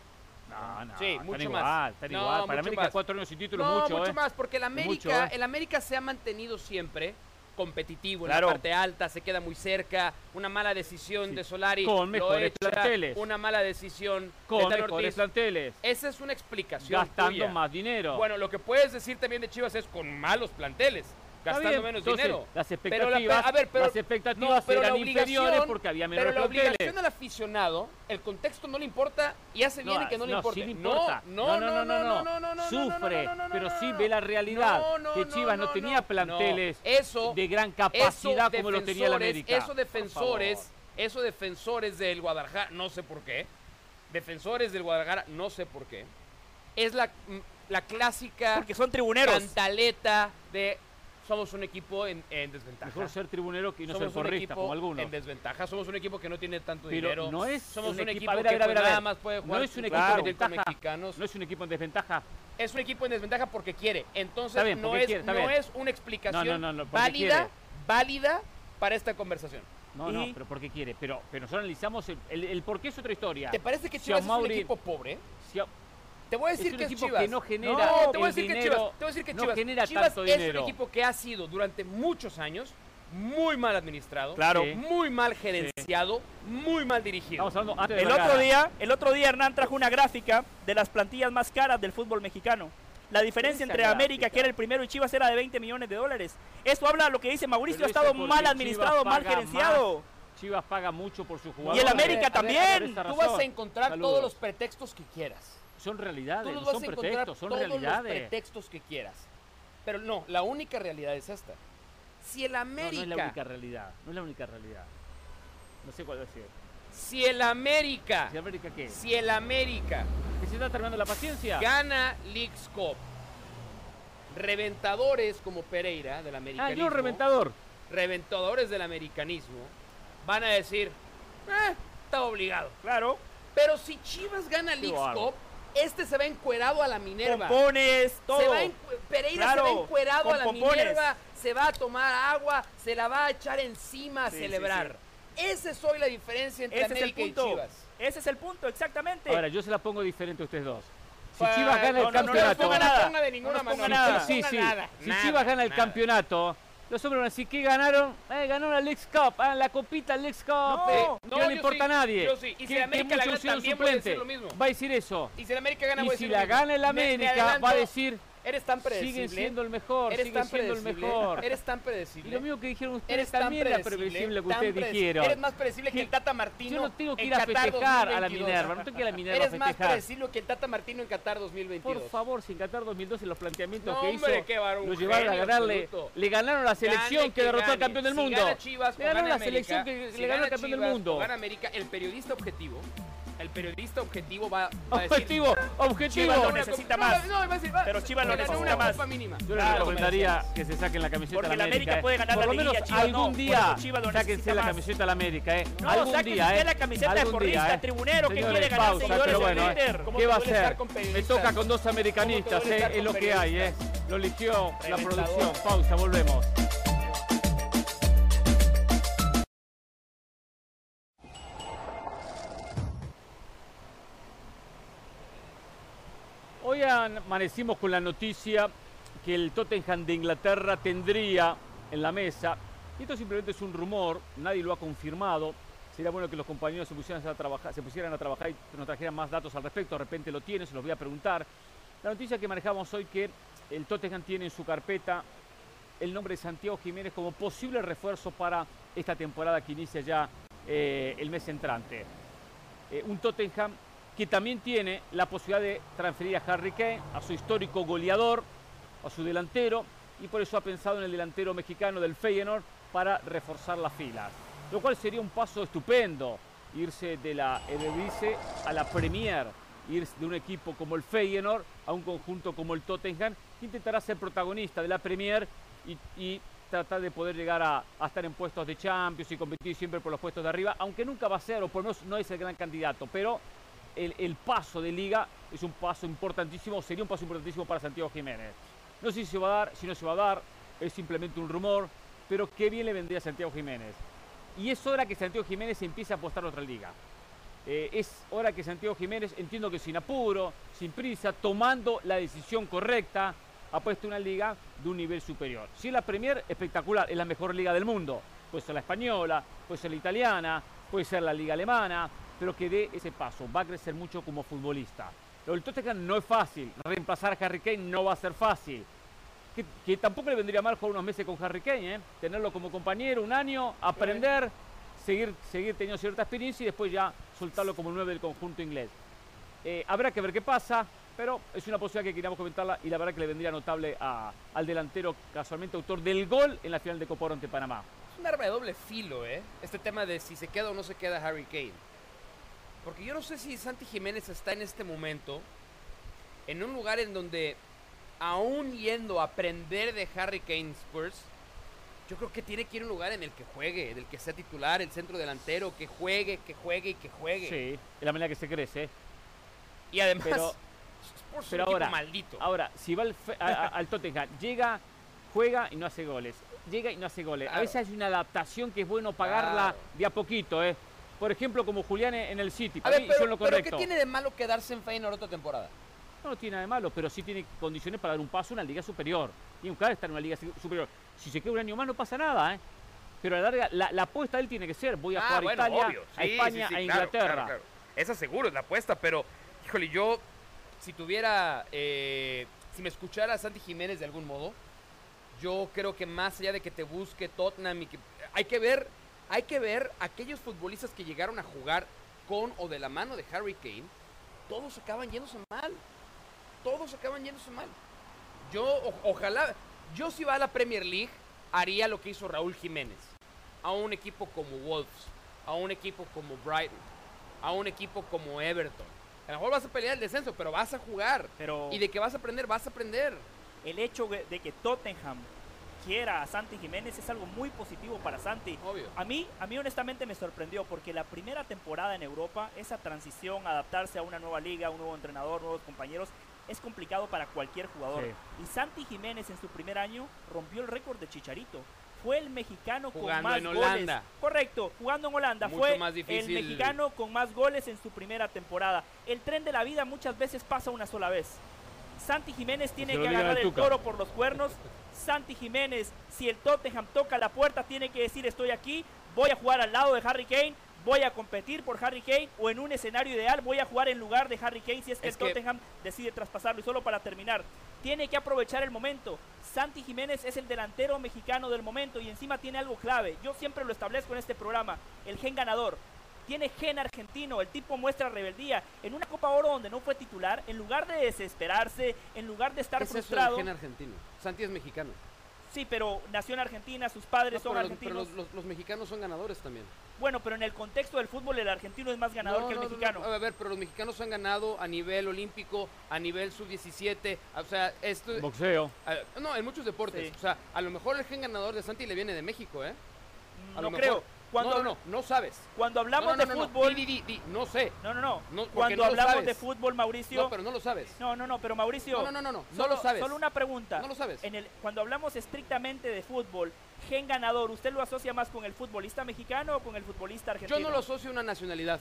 No, no, Sí, están mucho igual, más. están No, igual. Para mucho América más. cuatro años sin título no, mucho, mucho ¿eh? más, porque el América, mucho, ¿eh? el América se ha mantenido siempre competitivo en Claro. la parte alta, se queda muy cerca, una mala decisión Sí. de Solari Con mejores echa, planteles. una mala decisión Con de mejores planteles. Esa es una explicación Gastando tuya. más dinero. Bueno, lo que puedes decir también de Chivas es con malos planteles, gastando bien, menos entonces, dinero. Las Pero expectativas, la- a ver, pero- las expectativas No, pero la eran inferiores obligación- porque había Pero menores la obligación al aficionado, el contexto no le importa y hace bien en que no le importa. sí le importa. No, no, no, no, no, no, Sufre, pero sí ve la realidad que Chivas no, tenía planteles eso, de gran eso capacidad como lo tenía el defensores- América. Eso Por defensores, favor. eso defensores del Guadalajara, no sé por qué. Defensores del Guadalajara, no sé por qué. Es la, mm, la clásica Porque son tribuneros. cantaleta de somos un equipo en, en desventaja. Mejor ser tribunero que no somos ser porrista, como algunos. en desventaja. Somos un equipo que no tiene tanto Pero dinero. no es somos un, un equipo, equipo- a ver, que a ver, a ver, a nada más puede No jugar es un equipo en con desventaja. mexicanos. No es un equipo en desventaja. Es un equipo en desventaja porque quiere. Entonces bien, no, porque es, quiere, no es una explicación No, no, no, no, porque válida, quiere. válida para esta conversación. No, no, pero ¿por qué quiere? Pero, pero nosotros analizamos el, el, por qué es otra historia. ¿Te parece que Chivas es un equipo pobre? Te voy a decir es que es Chivas. que no genera te voy a decir que Chivas, te voy a decir que no genera Chivas tanto es dinero. un equipo que ha sido durante muchos años muy mal administrado, Claro. Sí. muy mal gerenciado, muy mal dirigido. Estamos hablando antes de El otro día, el otro día Hernán trajo una gráfica de las plantillas más caras del fútbol mexicano. La diferencia entre América, que era el primero, y Chivas era de 20 millones de dólares. Eso habla de lo que dice Mauricio, ha estado mal administrado, mal gerenciado. más. Chivas paga mucho por su Y jugador. el América A ver, también. a ver, Esa Tú vas a encontrar Saludos. todos los pretextos que quieras. Son realidades, no son pretextos, son todos los realidades. pretextos que quieras. Pero no, la única realidad es esta. Si el América, no es la única realidad, no es la única realidad. No sé cuál decir. si el América, ¿Si América qué? si el América ¿Que se está terminando la paciencia? gana Leagues Cup, reventadores como Pereira del Ah, americanismo, yo reventador. reventadores del americanismo, van a decir, eh, está obligado. Claro. Pero si Chivas gana Leagues. Cup, este se va encuerado a la Minerva. Pompones, todo. Se va encu- Pereira Claro, se va encuerado con a la pompones. Minerva, se va a tomar agua, se la va a echar encima a Sí, sí, celebrar. Esa es hoy la diferencia entre Ese es el y punto. Chivas. Ese es el punto, exactamente. Ahora, yo se la pongo diferente a ustedes dos. Si Pa- Chivas gana no, el no, no, no campeonato. si Chivas gana el campeonato, los hombres van a decir que ganaron. Eh, ganaron la Lex Cup, ah, la copita Lex Cup. No, eh, le importa sí, a nadie. yo sí. Y si que, América la gana, hicieron también voy a decir suplente. lo mismo. Va a decir eso. Y si el América gana, voy a decir si lo la mismo. gana el Me- me América, va a decir, Eres tan predecible. sigue siendo el mejor, Eres sigue tan siendo el predecible. mejor. Eres tan predecible. Y lo mismo que dijeron ustedes Eres tan también era predecible, que ustedes dijeron. Eres más predecible que el Tata Martino. Yo no tengo que en ir a Qatar festejar a la 2022. Minerva, no tengo que ir a la Minerva a Eres más predecible que el Tata Martino en Qatar 2022. Por favor, sin Qatar 2012 los planteamientos No, que hombre, hizo qué varón, lo llevaron a ganarle. absoluto. Le ganaron la selección Gane que derrotó al campeón del Si mundo. gana Chivas, le ganaron la selección que si le ganó al campeón Chivas, del mundo. o gana América, el periodista objetivo, el periodista objetivo va, va a decir, Objetivo, objetivo. Chivas lo necesita más. No, no, va a decir, va- Pero Chivas lo necesita una más. copa mínima. Yo les Claro, recomendaría que se saquen la camiseta Porque a la la América América. eh. puede ganar Por la lo menos liguilla, Chivas algún no, día sáquense la camiseta a la América. Eh. No, algún sáquense día, eh. la camiseta de Algún porrista, día, eh. tribunero, que quiere ganar pausa, seguidores pero en bueno. Twitter. ¿Cómo ¿Qué va a hacer? Me toca con dos americanistas, ¿Cómo te duele eh. es lo que hay. Eh. Lo eligió la producción. Pausa, volvemos. Amanecimos con la noticia que el Tottenham de Inglaterra tendría en la mesa, y esto simplemente es un rumor, nadie lo ha confirmado, sería bueno que los compañeros se pusieran a trabajar, se pusieran a trabajar y nos trajeran más datos al respecto, de repente lo tienen, se los voy a preguntar. La noticia que manejamos hoy que el Tottenham tiene en su carpeta el nombre de Santiago Jiménez como posible refuerzo para esta temporada que inicia ya eh, el mes entrante. Eh, un Tottenham que también tiene la posibilidad de transferir a Harry Kane, a su histórico goleador, a su delantero, y por eso ha pensado en el delantero mexicano del Feyenoord para reforzar las filas. Lo cual sería un paso estupendo, irse de la Eredivisie a la Premier, ir de un equipo como el Feyenoord a un conjunto como el Tottenham, que intentará ser protagonista de la Premier y, tratar de poder llegar a, a estar en puestos de Champions y competir siempre por los puestos de arriba, aunque nunca va a ser, o por lo menos no es el gran candidato, pero el, paso de liga es un paso importantísimo, sería un paso importantísimo para Santiago Jiménez. No sé si se va a dar, si no se va a dar, es simplemente un rumor, pero qué bien le vendría a Santiago Jiménez. Y es hora que Santiago Jiménez empiece a apostar a otra liga. Eh, es hora que Santiago Jiménez, entiendo que sin apuro, sin prisa, tomando la decisión correcta, apueste una liga de un nivel superior. Si es la Premier, espectacular, es la mejor liga del mundo. Puede ser la española, puede ser la italiana, puede ser la liga alemana, pero que dé ese paso. Va a crecer mucho como futbolista. Lo del no es fácil. Reemplazar a Harry Kane no va a ser fácil. Que, tampoco le vendría mal jugar unos meses con Harry Kane, ¿eh? tenerlo como compañero un año, aprender, seguir, seguir teniendo cierta experiencia y después ya soltarlo como nueve del conjunto inglés. Eh, habrá que ver qué pasa, pero es una posibilidad que queríamos comentarla y la verdad que le vendría notable al delantero casualmente autor del gol en la final de Copa ante Panamá. Es un arma de doble filo, ¿eh? Este tema de si se queda o no se queda Harry Kane. Porque yo no sé si Santi Jiménez está en este momento en un lugar en donde, aún yendo a aprender de Harry Kane Spurs, yo creo que tiene que ir a un lugar en el que juegue, del que sea titular, el centro delantero, que juegue, que juegue y que juegue. Sí, de la manera que se crece. Y además, Pero- Spurs es un ahora- maldito. Ahora, si va al, a- al Tottenham, llega, juega y no hace goles. llega y no hace goles. A veces hay una adaptación que es bueno pagarla de a poquito, ¿eh? Por ejemplo, como Julián en el City. A ver, pero, pero ¿qué tiene de malo quedarse en Feyenoord otra temporada? No, tiene nada de malo, pero sí tiene condiciones para dar un paso a una liga superior. Tiene un claro estar en una liga superior. Si se queda un año más no pasa nada, ¿eh? Pero a la larga, la, apuesta de él tiene que ser, voy a ah, jugar a Italia, a España, a Inglaterra. Esa seguro es la apuesta, pero, híjole, yo, si tuviera, eh, si me escuchara a Santi Jiménez de algún modo, yo creo que más allá de que te busque Tottenham y que hay que ver, hay que ver aquellos futbolistas que llegaron a jugar con o de la mano de Harry Kane, todos acaban yéndose mal. Todos acaban yéndose mal. Yo, ojalá, yo si va a la Premier League, haría lo que hizo Raúl Jiménez. A un equipo como Wolves, a un equipo como Brighton, a un equipo como Everton. A lo mejor vas a pelear el descenso, pero vas a jugar. Pero y de que vas a aprender, vas a aprender. El hecho de que Tottenham quiera a Santi Jiménez es algo muy positivo para Santi. Obvio. A mí, a mí honestamente me sorprendió porque la primera temporada en Europa, esa transición, adaptarse a una nueva liga, un nuevo entrenador, nuevos compañeros, es complicado para cualquier jugador. Y Santi Jiménez en su primer año rompió el récord de Chicharito. Fue el mexicano con más en Holanda. Correcto, jugando en Holanda. fue el mexicano con más goles en su primera temporada. El tren de la vida muchas veces pasa una sola vez. Santi Jiménez tiene que agarrar el toro por los cuernos. Santi Jiménez, si el Tottenham toca la puerta, tiene que decir estoy aquí, voy a jugar al lado de Harry Kane, voy a competir por Harry Kane o en un escenario ideal voy a jugar en lugar de Harry Kane si es que el Tottenham decide traspasarlo. Y solo para terminar, tiene que aprovechar el momento. Santi Jiménez es el delantero mexicano del momento y encima tiene algo clave. Yo siempre lo establezco en este programa, el gen ganador. Tiene gen argentino, el tipo muestra rebeldía. En una Copa Oro donde no fue titular, en lugar de desesperarse, en lugar de estar frustrado. Es el gen argentino. Santi es mexicano. Sí, pero nació en Argentina, sus padres son argentinos. Pero los, mexicanos son ganadores también. Bueno, pero en el contexto del fútbol el argentino es más ganador que el mexicano. a ver, pero los mexicanos han ganado a nivel olímpico, a nivel sub-17, o sea, esto... Boxeo. no, en muchos deportes. O sea, a lo mejor el gen ganador de Santi le viene de México, ¿eh? A no creo. Cuando, no, no, no, sabes. Cuando hablamos de fútbol. no sé. No, no, no. cuando hablamos de fútbol, Mauricio. No, pero no lo sabes. No, no, no, pero Mauricio. No, no, no, no. No, lo sabes. Solo una pregunta. No lo sabes. En el, cuando hablamos estrictamente de fútbol, gen ganador, ¿usted lo asocia más con el futbolista mexicano o con el futbolista argentino? Yo no lo asocio a una nacionalidad.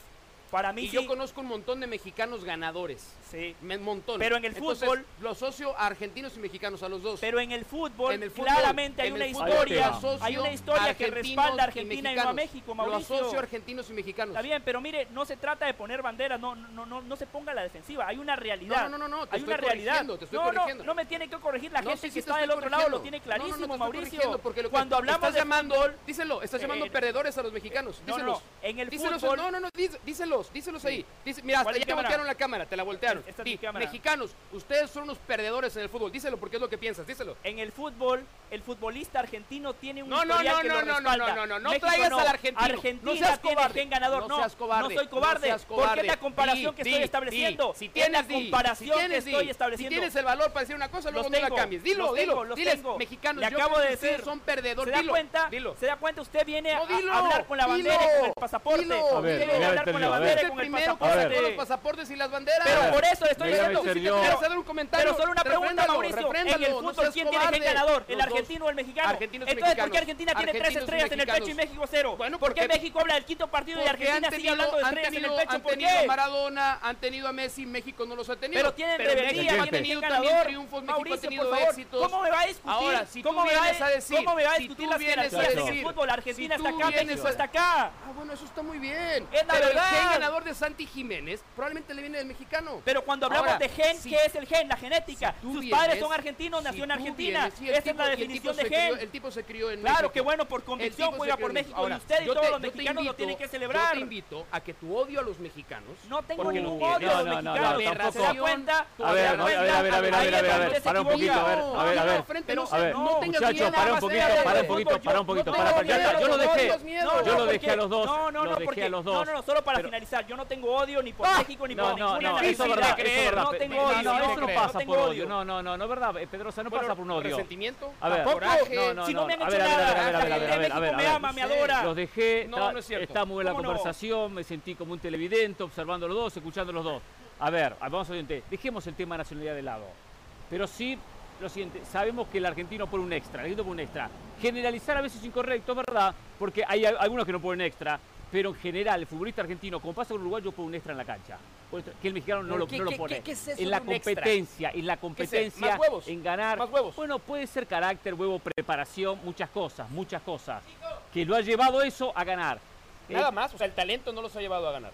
Para mí y yo conozco un montón de mexicanos ganadores. Sí. Un montón. Pero en el fútbol. Lo asocio a argentinos y mexicanos, a los dos. Pero en el fútbol, en el claramente hay una historia. Hay una historia que respalda a Argentina y, no a México, Mauricio. Lo asocio a argentinos y mexicanos. Está bien, pero mire, no se trata de poner banderas, no, no, no, no se ponga a la defensiva. Hay una realidad. No, no, no, no. Te hay una realidad. Te estoy no, corrigiendo. no, no me tiene que corregir. La gente que está del otro lado lo tiene clarísimo, Mauricio. Porque Cuando hablamos de llamando, díselo, estás llamando eh, perdedores a los mexicanos. Díselos. En el fútbol. No, no, no, díselos, díselos sí. ahí. Dice, mira, hasta ya te voltearon la cámara, te la voltearon. Esta Di, mexicanos, ustedes son unos perdedores en el fútbol. Díselo porque es lo que piensas, díselo. En el fútbol, el futbolista argentino tiene un no, historial no, no, que no, lo no, no, no, no, no, no, México, traigas no. al argentino. Argentina no seas tiene cobarde. ganador. No, seas cobarde. no soy cobarde. No cobarde. Porque la comparación di, que estoy di, estableciendo. Si tienes la comparación si tienes, que estoy estableciendo. Si tienes el valor para decir una cosa, luego no la cambies. Dilo, dilo. Diles, mexicanos, yo acabo de decir, son perdedores. ¿Se da cuenta? ¿Se da cuenta? Usted viene a hablar con la bandera, con el pasaporte. Viene a hablar con la y con el pasaporte y las banderas. Pero por eso le estoy diciendo. hacer un comentario. Pero solo una pregunta, Mauricio. En el fútbol, ¿quién tiene que ganador? ¿El argentino o el mexicano? Entonces, ¿por qué Argentina tiene tres estrellas en el pecho y México cero? ¿Por qué México habla del quinto partido y Argentina sigue hablando de estrellas en el pecho? ¿Por qué? Han tenido a Maradona, han tenido a Messi, México no los ha tenido. Pero tienen rebeldía, ha tenido también triunfos, México ha tenido éxitos. ¿Cómo me va a discutir? Ahora, si tú vienes a decir, ¿cómo me va a discutir las jerarquías en el fútbol? Argentina está acá, México está acá. Ah, bueno, eso está muy bien. Es la verdad. El ganador de Santi Jiménez probablemente le viene del mexicano. Pero cuando hablamos de gen, ¿qué es el gen? La genética. Sus padres son argentinos, nació en Argentina. Esa es la definición de gen. el tipo se crió en Claro, que bueno, por convicción juega por México. y usted y todos los mexicanos lo tienen que celebrar. Yo te invito a que tu odio a los mexicanos. No tengo ningún odio a los mexicanos. ¿Se da cuenta? A ver, a ver, a ver, a ver, a ver, a ver, para un poquito, a ver, a ver, a ver. A ver, muchachos, para un poquito, para un poquito, para un poquito, yo lo dejé, yo lo dejé a los dos, no, no, no, porque, no, no, no, solo para finalizar, yo no tengo odio ni por México ni por ninguna no, eso es verdad, no tengo odio, no, eso no pasa por odio, no, no, no, no es verdad, Pedrosa, no pasa por un odio. ¿Resentimiento? A ver, no, no, si no me han hecho nada, a ver, me ama, me adora. Los dejé, está muy buena la conversación, me sentí como un televidente, observando los dos, escuchando los dos. A ver, vamos a ver, dejemos el tema de nacionalidad de lado. Pero sí lo siguiente, sabemos que el argentino pone un extra, el argentino pone un extra. Generalizar a veces es incorrecto, ¿verdad? Porque hay algunos que no ponen extra, pero en general el futbolista argentino, como pasa con el uruguayo, pone un extra en la cancha. Que el mexicano no, lo, pone. en la competencia, en la competencia, en ganar. Más huevos. Bueno, puede ser carácter, huevo, preparación, muchas cosas, muchas cosas. Que lo ha llevado eso a ganar. Nada más, o sea, el talento no los ha llevado a ganar.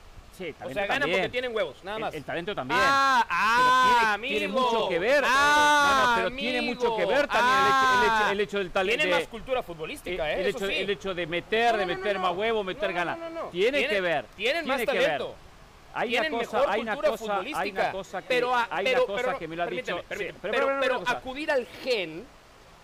O sea, ganan porque tienen huevos, nada más. El, talento también. Ah, ah, tiene, tiene, mucho que ver. Ah, pero tiene mucho que ver también el, hecho, del talento. Tiene más cultura futbolística, ¿eh? El, hecho, el hecho de meter, de meter más huevos, meter ganas. Tiene que ver. Tienen más talento. Hay una, cosa, hay una cosa, hay una cosa que, pero, hay una cosa que me lo ha dicho. pero acudir al gen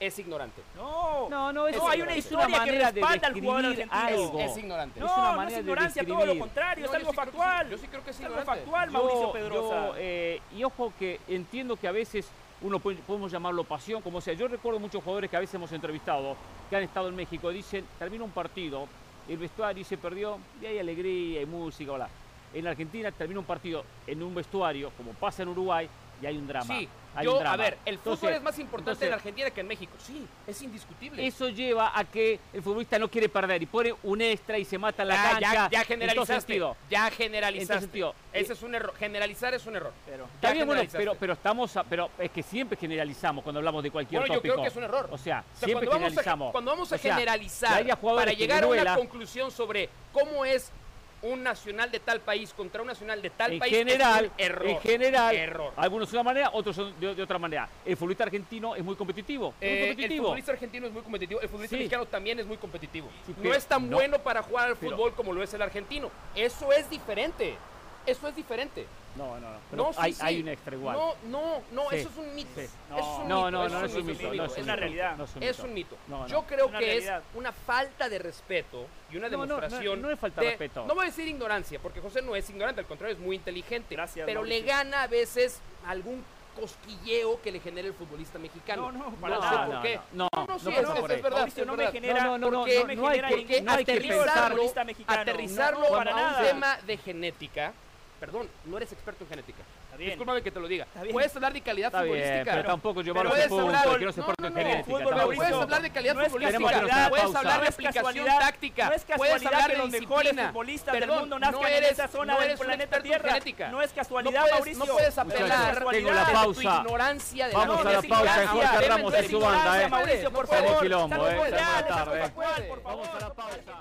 es ignorante. No, no, no, es, no hay una historia que respalda al jugador argentino. Es, ignorante. No, es, una manera no es ignorancia, todo lo contrario, es algo factual. yo sí creo que es, algo factual, Mauricio Pedrosa. Eh, y ojo que entiendo que a veces uno podemos llamarlo pasión, como sea. Yo recuerdo muchos jugadores que a veces hemos entrevistado, que han estado en México, dicen, termina un partido, el vestuario se perdió, y hay alegría, hay música, hola. En Argentina termina un partido en un vestuario, como pasa en Uruguay, y hay un drama. Sí, yo, a ver, el fútbol es más importante en Argentina que en México. Sí, es indiscutible. Eso lleva a que el futbolista no quiere perder y pone un extra y se mata en la ah, cancha. Ya, ya generalizaste. Ya generalizaste. Ese es un error. Generalizar es un error. Pero, está bien, bueno, pero, pero estamos, pero es que siempre generalizamos cuando hablamos de cualquier bueno, tópico. yo creo que es un error. O sea, siempre cuando generalizamos. Vamos a, cuando vamos a generalizar para llegar a una conclusión sobre cómo es un nacional de tal país contra un nacional de tal país general, es un error. En general, error. algunos de una manera, otros son de, otra manera. El futbolista argentino es muy competitivo. Eh, el futbolista argentino es muy competitivo. El futbolista mexicano también es muy competitivo. no es tan bueno para jugar al fútbol como lo es el argentino. Eso es diferente. Eso es diferente. No, no, no. Pero hay, hay, un extra igual. No, no, no, eso es un mito. No, no, no, es un mito. es una realidad. Es un mito. Yo creo que es una falta de respeto y una demostración. No, es falta de respeto. No voy a decir ignorancia, porque José no es ignorante, al contrario, es muy inteligente. Gracias. Pero le gana a veces algún cosquilleo que le genera el futbolista mexicano. No, no, para no nada, sé por qué. No, no, no, es, es, verdad. no me genera, no, no, no, no, no, hay, porque aterrizarlo, aterrizarlo a un tema de genética Perdón, no eres experto en genética. Discúlpame que te lo diga. Puedes hablar de calidad Está futbolística. Bien, pero tampoco yo puedes hablar, que no se no, en genética. puedes hablar de calidad futbolística. Puedes hablar de aplicación táctica. No es puedes hablar de los mejores futbolistas del mundo nazcan en esa zona del planeta Tierra. No es casualidad, Mauricio. No puedes apelar Tengo la pausa. ignorancia de Vamos a la pausa. Jorge Ramos y su banda, eh. Mauricio, por favor. quilombo, eh. Vamos a la pausa.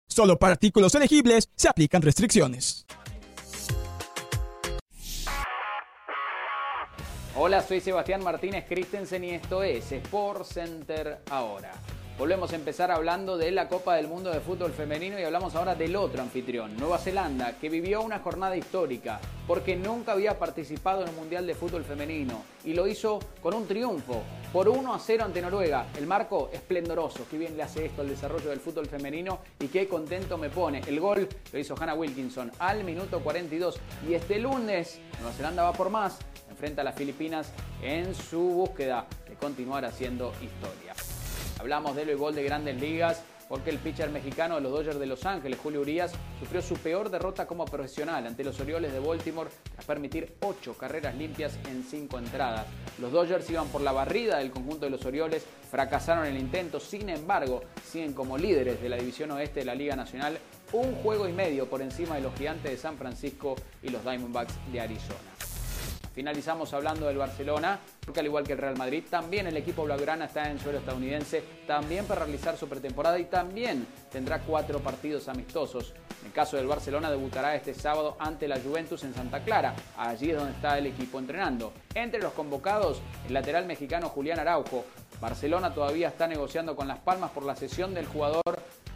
Solo para artículos elegibles se aplican restricciones. Hola, soy Sebastián Martínez Christensen y esto es Sport Center ahora. Volvemos a empezar hablando de la Copa del Mundo de Fútbol Femenino y hablamos ahora del otro anfitrión, Nueva Zelanda, que vivió una jornada histórica porque nunca había participado en un Mundial de Fútbol Femenino y lo hizo con un triunfo por 1 a 0 ante Noruega. El marco esplendoroso, qué bien le hace esto al desarrollo del fútbol femenino y qué contento me pone. El gol lo hizo Hannah Wilkinson al minuto 42 y este lunes Nueva Zelanda va por más, enfrenta a las Filipinas en su búsqueda de continuar haciendo historia. Hablamos del gol de grandes ligas porque el pitcher mexicano de los Dodgers de Los Ángeles, Julio Urias, sufrió su peor derrota como profesional ante los Orioles de Baltimore tras permitir ocho carreras limpias en cinco entradas. Los Dodgers iban por la barrida del conjunto de los Orioles, fracasaron en el intento, sin embargo, siguen como líderes de la división oeste de la Liga Nacional, un juego y medio por encima de los gigantes de San Francisco y los Diamondbacks de Arizona. Finalizamos hablando del Barcelona, porque al igual que el Real Madrid, también el equipo blaugrana está en suelo estadounidense, también para realizar su pretemporada y también tendrá cuatro partidos amistosos. En el caso del Barcelona debutará este sábado ante la Juventus en Santa Clara, allí es donde está el equipo entrenando. Entre los convocados, el lateral mexicano Julián Araujo. Barcelona todavía está negociando con Las Palmas por la cesión del jugador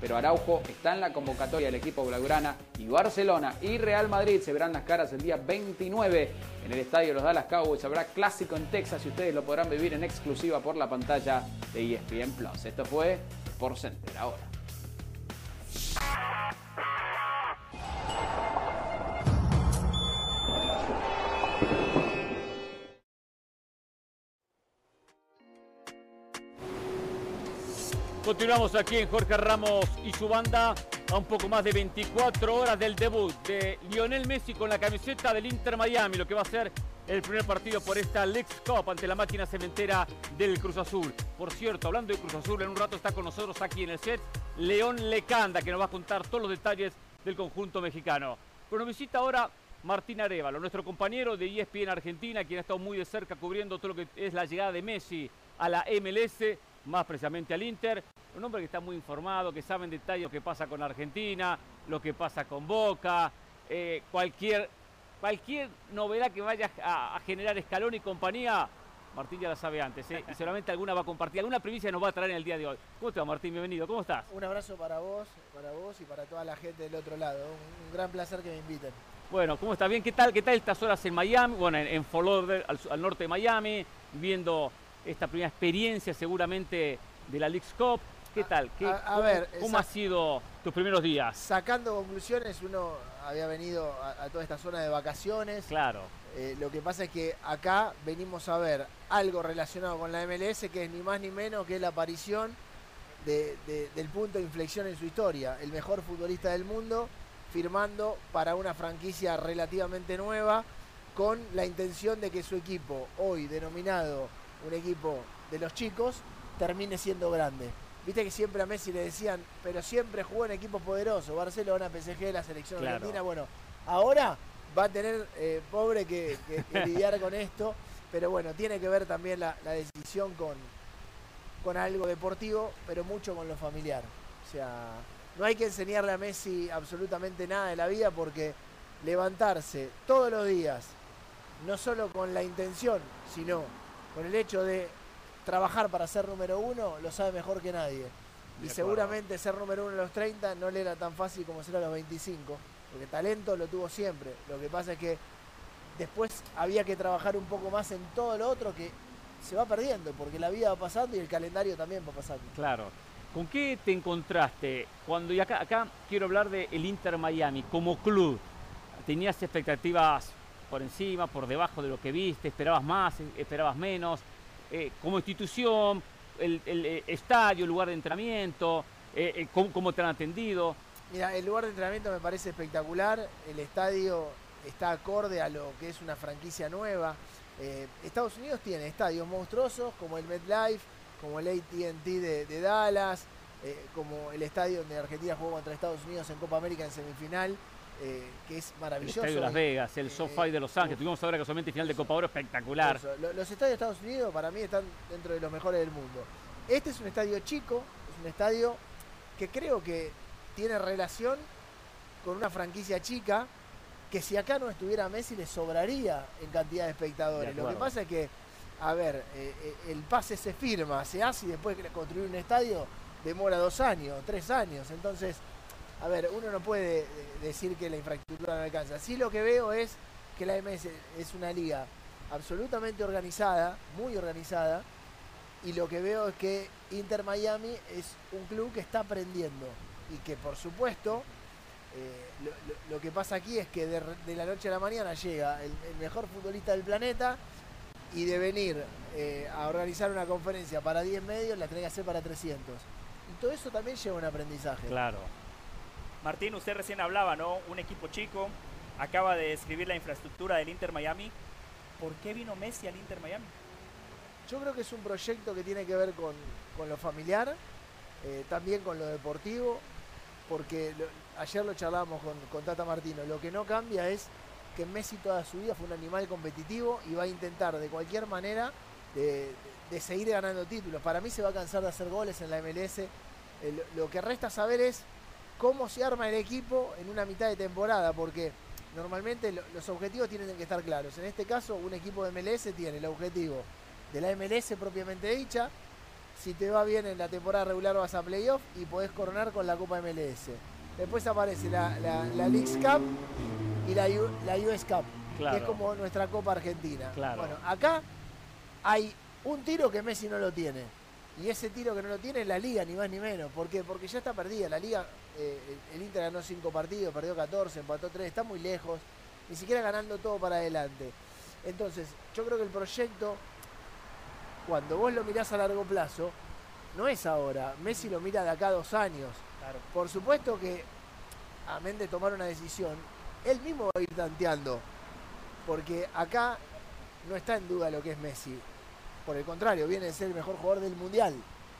pero Araujo está en la convocatoria del equipo blaugrana y Barcelona y Real Madrid se verán las caras el día 29 en el estadio de los Dallas Cowboys. Habrá clásico en Texas y ustedes lo podrán vivir en exclusiva por la pantalla de ESPN Plus. Esto fue por Center ahora. Continuamos aquí en Jorge Ramos y su banda a un poco más de 24 horas del debut de Lionel Messi con la camiseta del Inter Miami, lo que va a ser el primer partido por esta Lex Cup ante la máquina cementera del Cruz Azul. Por cierto, hablando de Cruz Azul, en un rato está con nosotros aquí en el set León Lecanda, que nos va a contar todos los detalles del conjunto mexicano. Pero nos visita ahora Martín Arevalo, nuestro compañero de ESPN Argentina, quien ha estado muy de cerca cubriendo todo lo que es la llegada de Messi a la MLS más precisamente al Inter. Un hombre que está muy informado, que sabe en detalle lo que pasa con Argentina, lo que pasa con Boca, eh, cualquier, cualquier novedad que vaya a, generar Escalón y compañía. Martín ya la sabe antes, ¿eh? y solamente alguna va a compartir, alguna primicia nos va a traer en el día de hoy. ¿Cómo te va, Martín? Bienvenido, ¿cómo estás? Un abrazo para vos, para vos y para toda la gente del otro lado. Un, gran placer que me inviten. Bueno, ¿cómo estás? Bien, ¿qué tal? ¿Qué tal estas horas en Miami? Bueno, en, en al, al norte de Miami, viendo esta primera experiencia seguramente de la League's Cup. ¿Qué tal? ¿Qué, a, cómo, ver, ¿cómo han sido tus primeros días? Sacando conclusiones, uno había venido a, toda esta zona de vacaciones. Claro. Eh, lo que pasa es que acá venimos a ver algo relacionado con la MLS, que es ni más ni menos que la aparición del punto de inflexión en su historia. El mejor futbolista del mundo firmando para una franquicia relativamente nueva con la intención de que su equipo, hoy denominado un equipo de los chicos termine siendo grande. Viste que siempre a Messi le decían, pero siempre jugó en equipos poderosos, Barcelona, PSG, la selección argentina. Bueno, ahora va a tener, eh, pobre, que, lidiar con esto, pero bueno, tiene que ver también la, decisión con, con algo deportivo, pero mucho con lo familiar. O sea, no hay que enseñarle a Messi absolutamente nada de la vida porque levantarse todos los días, no solo con la intención, sino con el hecho de trabajar para ser número uno, lo sabe mejor que nadie. y seguramente ser número uno a los 30 no le era tan fácil como ser a los 25, porque talento lo tuvo siempre. Lo que pasa es que después había que trabajar un poco más en todo lo otro que se va perdiendo, porque la vida va pasando y el calendario también va pasando. Claro. ¿Con qué te encontraste cuando, y acá, acá quiero hablar del el Inter Miami, como club, tenías expectativas por encima, por debajo de lo que viste? ¿Esperabas más, esperabas menos? Eh, como institución, el, eh, estadio, el lugar de entrenamiento, eh, cómo, te han atendido. Mira, el lugar de entrenamiento me parece espectacular, el estadio está acorde a lo que es una franquicia nueva. Estados Unidos tiene estadios monstruosos como el MetLife, como el ATT de, Dallas, como el estadio donde Argentina jugó contra Estados Unidos en Copa América en semifinal. Eh, que es maravilloso. El estadio de Las Vegas, el SoFi de Los Ángeles. Tuvimos ahora casualmente final de Copa Oro espectacular. Los estadios de Estados Unidos para mí están dentro de los mejores del mundo. Este es un estadio chico, es un estadio que creo que tiene relación con una franquicia chica que si acá no estuviera Messi le sobraría en cantidad de espectadores. Lo que pasa es que, a ver, eh, eh, el pase se firma, se hace y después construir un estadio demora dos años, tres años. Entonces, a ver, uno no puede decir que la infraestructura no alcanza. Sí lo que veo es que la MS es una liga absolutamente organizada, muy organizada, y lo que veo es que Inter Miami es un club que está aprendiendo y que por supuesto eh, lo, que pasa aquí es que de, la noche a la mañana llega el, mejor futbolista del planeta y de venir eh, a organizar una conferencia para 10 medios la tiene que hacer para 300. Y todo eso también lleva un aprendizaje. Claro. Martín, usted recién hablaba, ¿no? Un equipo chico, acaba de describir la infraestructura del Inter Miami. ¿Por qué vino Messi al Inter Miami? Yo creo que es un proyecto que tiene que ver con, lo familiar, eh, también con lo deportivo, porque ayer lo charlábamos con, Tata Martino, lo que no cambia es que Messi toda su vida fue un animal competitivo y va a intentar de cualquier manera de, seguir ganando títulos. Para mí se va a cansar de hacer goles en la MLS. lo que resta saber es cómo se arma el equipo en una mitad de temporada, porque normalmente los objetivos tienen que estar claros. En este caso, un equipo de MLS tiene el objetivo de la MLS propiamente dicha. Si te va bien en la temporada regular vas a playoff y podés coronar con la Copa MLS. Después aparece la, la, Leagues Cup y la, la US Cup, que es como nuestra Copa Argentina. Bueno, acá hay un tiro que Messi no lo tiene. Y ese tiro que no lo tiene es la liga, ni más ni menos. ¿Por qué? Porque ya está perdida. La liga, eh, el Inter ganó 5 partidos, perdió 14, empató 3, está muy lejos. Ni siquiera ganando todo para adelante. Entonces, yo creo que el proyecto, cuando vos lo mirás a largo plazo, no es ahora. Messi lo mira de acá a dos años. Por supuesto que, amén de tomar una decisión, él mismo va a ir tanteando. Porque acá no está en duda lo que es Messi. Por el contrario, viene a ser el mejor jugador del mundial.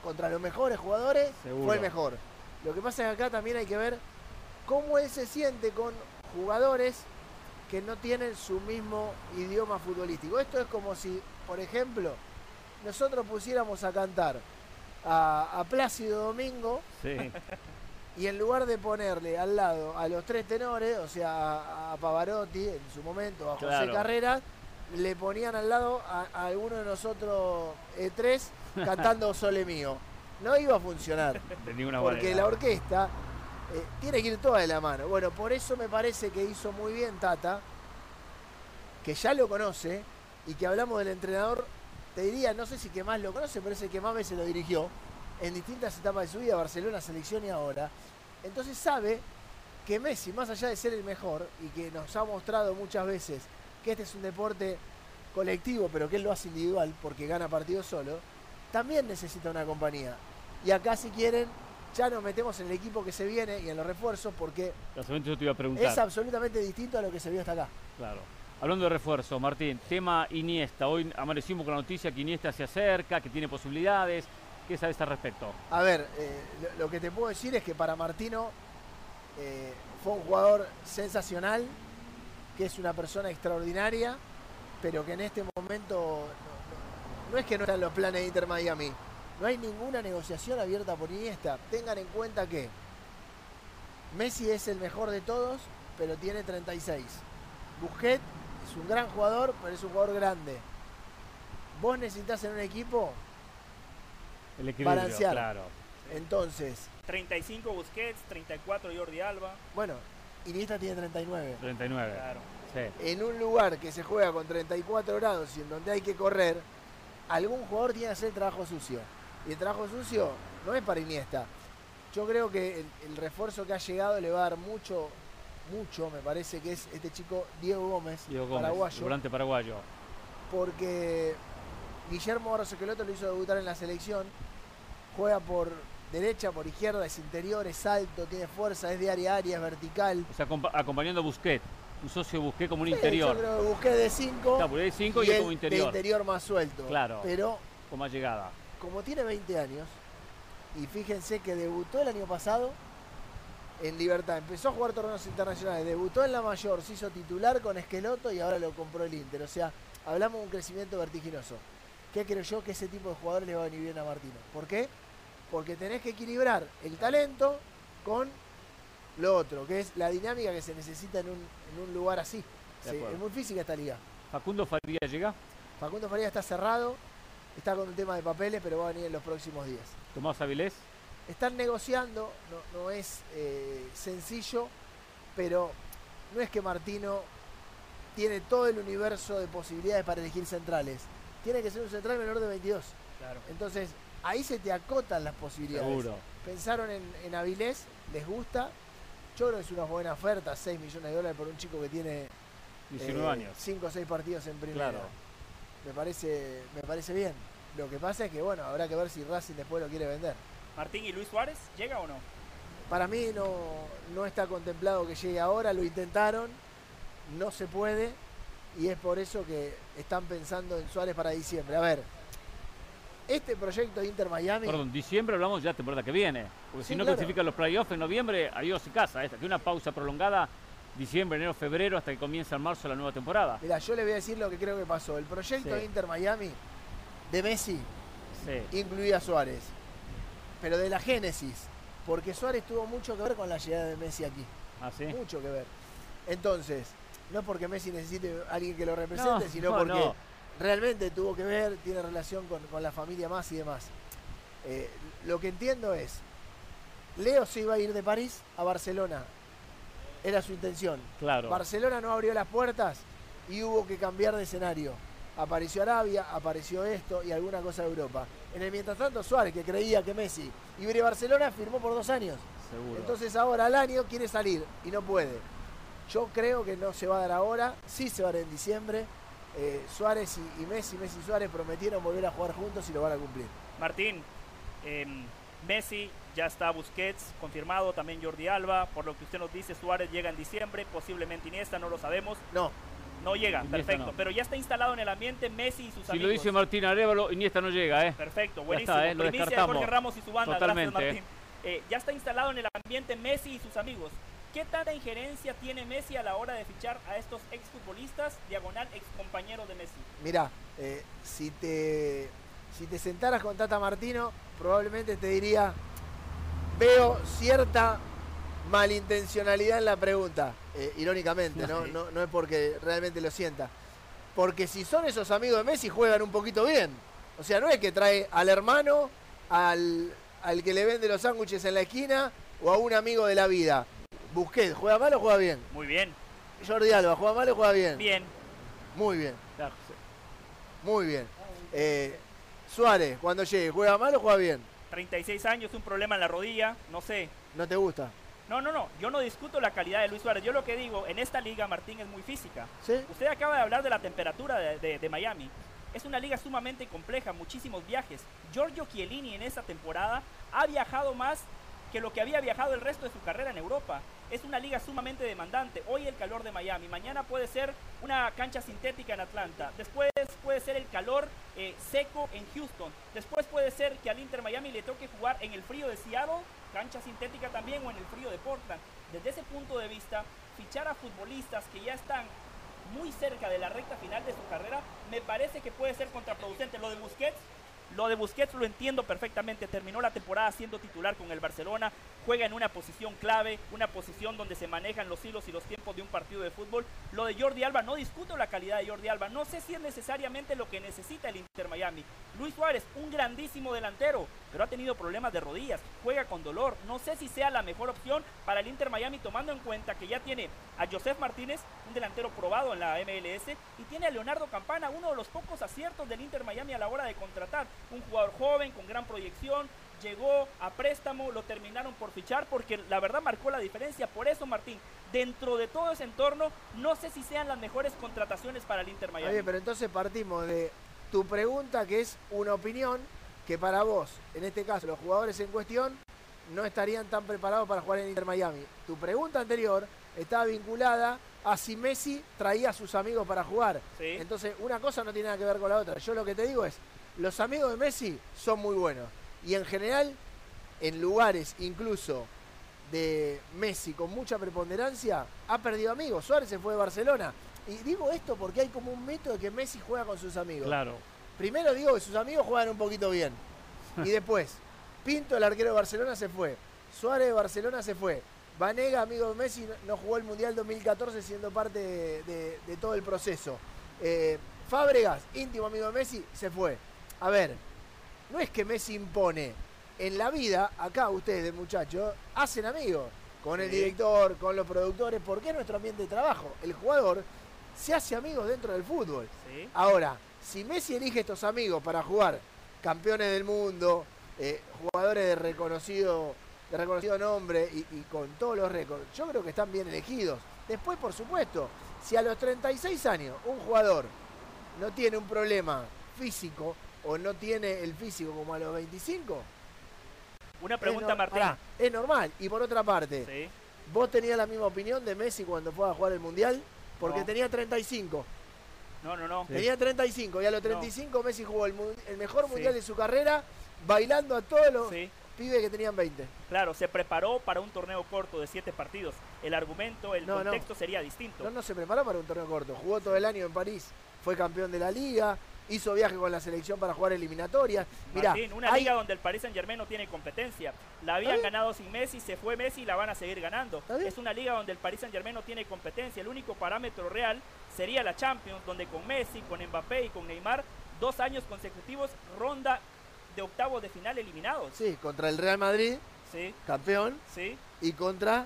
Contra los mejores jugadores fue el mejor. Lo que pasa es que acá también hay que ver cómo él se siente con jugadores que no tienen su mismo idioma futbolístico. Esto es como si, por ejemplo, nosotros pusiéramos a cantar a, Plácido Domingo y en lugar de ponerle al lado a los tres tenores, o sea, a, Pavarotti en su momento, a José Carreras, le ponían al lado a, alguno de nosotros eh, tres cantando Sole Mío. No iba a funcionar. porque la orquesta eh, tiene que ir toda de la mano. Bueno, por eso me parece que hizo muy bien Tata, que ya lo conoce y que hablamos del entrenador, te diría, no sé si que más lo conoce, pero es el que más veces lo dirigió en distintas etapas de su vida, Barcelona, selección y ahora. Entonces sabe que Messi, más allá de ser el mejor y que nos ha mostrado muchas veces que este es un deporte colectivo, pero que él lo hace individual porque gana partidos solo, también necesita una compañía. Y acá si quieren, ya nos metemos en el equipo que se viene y en los refuerzos porque es absolutamente distinto a lo que se vio hasta acá. Claro. Hablando de refuerzo, Martín, tema Iniesta. Hoy amanecimos con la noticia que Iniesta se acerca, que tiene posibilidades. ¿Qué sabes al respecto? A ver, eh, lo, que te puedo decir es que para Martino eh, fue un jugador sensacional, que es una persona extraordinaria, pero que en este momento no, es que no están los planes de Inter Miami. No hay ninguna negociación abierta por Iniesta. Tengan en cuenta que Messi es el mejor de todos, pero tiene 36. Busquets es un gran jugador, pero es un jugador grande. Vos necesitas en un equipo el equilibrio, balancear. Claro. Entonces. 35 Busquets, 34 Jordi Alba. Bueno, Iniesta tiene 39. 39. Claro. En un lugar que se juega con 34 grados y en donde hay que correr, algún jugador tiene que hacer el trabajo sucio. Y el trabajo sucio no es para Iniesta. Yo creo que el, refuerzo que ha llegado le va a dar mucho, mucho, me parece que es este chico Diego Gómez, Diego Gómez paraguayo. Durante paraguayo. Porque Guillermo Barroso lo hizo debutar en la selección. Juega por derecha, por izquierda, es interior, es alto, tiene fuerza, es de área a área, es vertical. O sea, acompañando a Busquets. Un socio Busquets como un interior. Yo creo que Busquets de 5. Claro, de 5 y, y como interior. De interior más suelto. Claro. Pero. Con más llegada. Como tiene 20 años, y fíjense que debutó el año pasado en Libertad. Empezó a jugar torneos internacionales, debutó en la mayor, se hizo titular con Esqueloto y ahora lo compró el Inter. O sea, hablamos de un crecimiento vertiginoso. ¿Qué creo yo que ese tipo de jugadores le va a venir bien a Martino? ¿Por qué? Porque tenés que equilibrar el talento con lo otro, que es la dinámica que se necesita en un, lugar así. es muy física esta liga. ¿Facundo Faría llega? Facundo Faría está cerrado, está con un tema de papeles, pero va a venir en los próximos días. ¿Tomás Avilés? Están negociando, no, es eh, sencillo, pero no es que Martino tiene todo el universo de posibilidades para elegir centrales tiene que ser un central menor de 22. Entonces, ahí se te acotan las posibilidades. Seguro. Pensaron en, Avilés, les gusta. Yo creo que es una buena oferta, 6 millones de dólares por un chico que tiene 19 eh, años. 5 o 6 partidos en primera. Me parece, me parece bien. Lo que pasa es que, bueno, habrá que ver si Racing después lo quiere vender. Martín y Luis Suárez, ¿llega o no? Para mí no, no está contemplado que llegue ahora, lo intentaron, no se puede y es por eso que están pensando en Suárez para diciembre. A ver, este proyecto de Inter Miami. Perdón, diciembre hablamos ya de temporada que viene. Porque si no clasifican los playoffs en noviembre, adiós y casa. Esta, que una pausa prolongada diciembre, enero, febrero, hasta que comienza en marzo la nueva temporada. Mira, yo le voy a decir lo que creo que pasó. El proyecto Inter Miami de Messi incluía a Suárez, pero de la génesis, porque Suárez tuvo mucho que ver con la llegada de Messi aquí. ¿Ah, mucho que ver. Entonces, no porque Messi necesite a alguien que lo represente, sino porque realmente tuvo que ver, tiene relación con, la familia más y demás. Eh, lo que entiendo es, Leo se iba a ir de París a Barcelona. Era su intención. Claro. Barcelona no abrió las puertas y hubo que cambiar de escenario. Apareció Arabia, apareció esto y alguna cosa de Europa. En el mientras tanto, Suárez, que creía que Messi iba a Barcelona, firmó por dos años. Seguro. Entonces ahora al año quiere salir y no puede. Yo creo que no se va a dar ahora, sí se va a dar en diciembre. Eh, Suárez y, Messi, Messi y Suárez prometieron volver a jugar juntos y lo van a cumplir. Martín, em, Messi ya está Busquets confirmado, también Jordi Alba, por lo que usted nos dice, Suárez llega en diciembre, posiblemente Iniesta, no lo sabemos. No. No llega, perfecto. Pero ya está instalado en el ambiente Messi y sus amigos. Si lo dice Martín Arevalo, Iniesta no llega, ¿eh? Perfecto, buenísimo. ¿eh? Lo Primicia Jorge Ramos y su banda, gracias Martín. Eh, ya está instalado en el ambiente Messi y sus amigos. ¿Qué tanta injerencia tiene Messi a la hora de fichar a estos exfutbolistas, diagonal excompañeros de Messi? Mira, eh, si, te, si te sentaras con Tata Martino, probablemente te diría, veo cierta malintencionalidad en la pregunta, eh, irónicamente, ¿no? ¿no? No es porque realmente lo sienta. Porque si son esos amigos de Messi, juegan un poquito bien. O sea, no es que trae al hermano, al, al que le vende los sándwiches en la esquina o a un amigo de la vida. Busquets, ¿juega mal o juega bien? Muy bien. Jordi Alba, ¿juega mal o juega bien? Bien. Muy bien. Muy bien. Eh, Suárez, cuando llegue, ¿juega mal o juega bien? 36 años, un problema en la rodilla, no sé. ¿No te gusta? No, no, no. Yo no discuto la calidad de Luis Suárez. Yo lo que digo, en esta liga Martín es muy física. ¿Sí? Usted acaba de hablar de la temperatura de, de Miami. Es una liga sumamente compleja, muchísimos viajes. Giorgio Chiellini en esta temporada ha viajado más que lo que había viajado el resto de su carrera en Europa. Es una liga sumamente demandante. Hoy el calor de Miami, mañana puede ser una cancha sintética en Atlanta, después puede ser el calor eh, seco en Houston, después puede ser que al Inter Miami le toque jugar en el frío de Seattle, cancha sintética también, o en el frío de Portland. Desde ese punto de vista, fichar a futbolistas que ya están muy cerca de la recta final de su carrera, me parece que puede ser contraproducente. Lo de Busquets lo de Busquets lo entiendo perfectamente. Terminó la temporada siendo titular con el Barcelona. Juega en una posición clave, una posición donde se manejan los hilos y los tiempos de un partido de fútbol. Lo de Jordi Alba, no discuto la calidad de Jordi Alba. No sé si es necesariamente lo que necesita el Inter Miami. Luis Suárez, un grandísimo delantero, pero ha tenido problemas de rodillas. Juega con dolor. No sé si sea la mejor opción para el Inter Miami, tomando en cuenta que ya tiene a Joseph Martínez, un delantero probado en la MLS, y tiene a Leonardo Campana, uno de los pocos aciertos del Inter Miami a la hora de contratar un jugador joven con gran proyección, llegó a préstamo, lo terminaron por fichar porque la verdad marcó la diferencia. Por eso, Martín, dentro de todo ese entorno, no sé si sean las mejores contrataciones para el Inter Miami. Oye, pero entonces partimos de tu pregunta, que es una opinión que para vos, en este caso, los jugadores en cuestión no estarían tan preparados para jugar en Inter Miami. Tu pregunta anterior estaba vinculada a si Messi traía a sus amigos para jugar. Entonces, una cosa no tiene nada que ver con la otra. Yo lo que te digo es, los amigos de Messi son muy buenos. Y en general, en lugares incluso de Messi con mucha preponderancia, ha perdido amigos. Suárez se fue de Barcelona. Y digo esto porque hay como un mito de que Messi juega con sus amigos. Claro. Primero digo que sus amigos juegan un poquito bien. Y después, Pinto, el arquero de Barcelona, se fue. Suárez de Barcelona se fue. Vanega, amigo de Messi, no jugó el Mundial 2014 siendo parte de, todo el proceso. Eh, Fábregas, íntimo amigo de Messi, se fue. A ver, no es que Messi impone. En la vida, acá ustedes, muchachos, hacen amigos con el director, con los productores, porque es nuestro ambiente de trabajo. El jugador se hace amigos dentro del fútbol. Ahora, si Messi elige estos amigos para jugar campeones del mundo, eh, jugadores de reconocido, de reconocido nombre y, y con todos los récords, yo creo que están bien elegidos. Después, por supuesto, si a los 36 años un jugador no tiene un problema físico, o no tiene el físico como a los 25? Una pregunta, Martín. es normal. Y por otra parte, ¿vos tenías la misma opinión de Messi cuando fue a jugar el Mundial? Porque tenía 35. No, no, no. Tenía 35 y a los 35 Messi jugó el, mejor Mundial de su carrera bailando a todos los... pibes que tenían 20. Claro, se preparó para un torneo corto de siete partidos. El argumento, el contexto sería distinto. No, no se preparó para un torneo corto. Jugó todo el año en París. Fue campeón de la liga. Hizo viaje con la selección para jugar eliminatorias. Mira, una liga donde el Paris Saint Germain no tiene competencia. La habían ganado sin Messi, se fue Messi y la van a seguir ganando. Es una liga donde el Paris Saint Germain no tiene competencia. El único parámetro real sería la Champions, donde con Messi, con Mbappé y con Neymar, dos años consecutivos ronda de octavos de final eliminados. Sí, contra el Real Madrid, sí. campeón, sí. y contra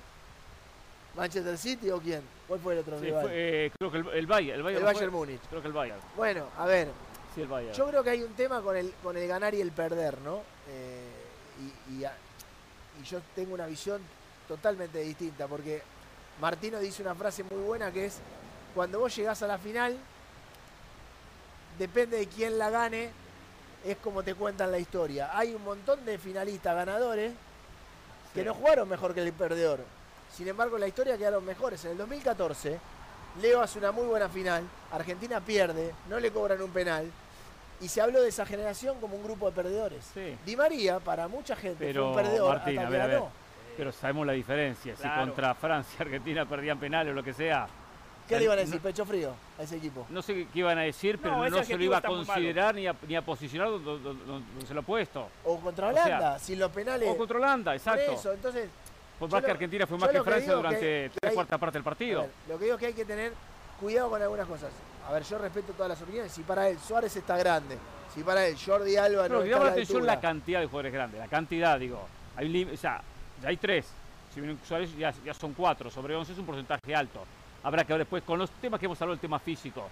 Manchester City o quién? ¿Cuál fue el otro rival? Eh, creo que el, el Bayern. El, Bayern, el Bayern Múnich. Creo que el Bayern. Bueno, a ver. Sí, el Bayern. Yo creo que hay un tema con el, con el ganar y el perder, ¿no? Eh, y, y, y yo tengo una visión totalmente distinta, porque Martino dice una frase muy buena que es, cuando vos llegás a la final, depende de quién la gane, es como te cuentan la historia. Hay un montón de finalistas ganadores que no jugaron mejor que el perdedor. Sin embargo, la historia quedaron mejores. En el 2014, Leo hace una muy buena final, Argentina pierde, no le cobran un penal. Y se habló de esa generación como un grupo de perdedores. Di María, para mucha gente, fue un perdedor hasta que Pero sabemos la diferencia. Si contra Francia, Argentina perdían penales o lo que sea, ¿Qué le iban a decir? Pecho frío a ese equipo. No sé qué iban a decir, pero no, se lo iba a considerar ni a, ni a, posicionar donde, se lo ha puesto. O contra Holanda, sin los penales. O contra Holanda, exacto. eso, entonces. Por más que Argentina fue más que Francia durante tres cuartas partes del partido. lo que digo es que hay que tener cuidado con algunas cosas. A ver, yo respeto todas las opiniones. Si para él Suárez está grande, si para él Jordi Alba no, no está la atención la cantidad de jugadores grandes, la cantidad, digo. Hay, o sea, ya hay tres. Si viene Suárez ya, ya son cuatro. Sobre 11 es un porcentaje alto habrá que ver después con los temas que hemos hablado, el tema físico.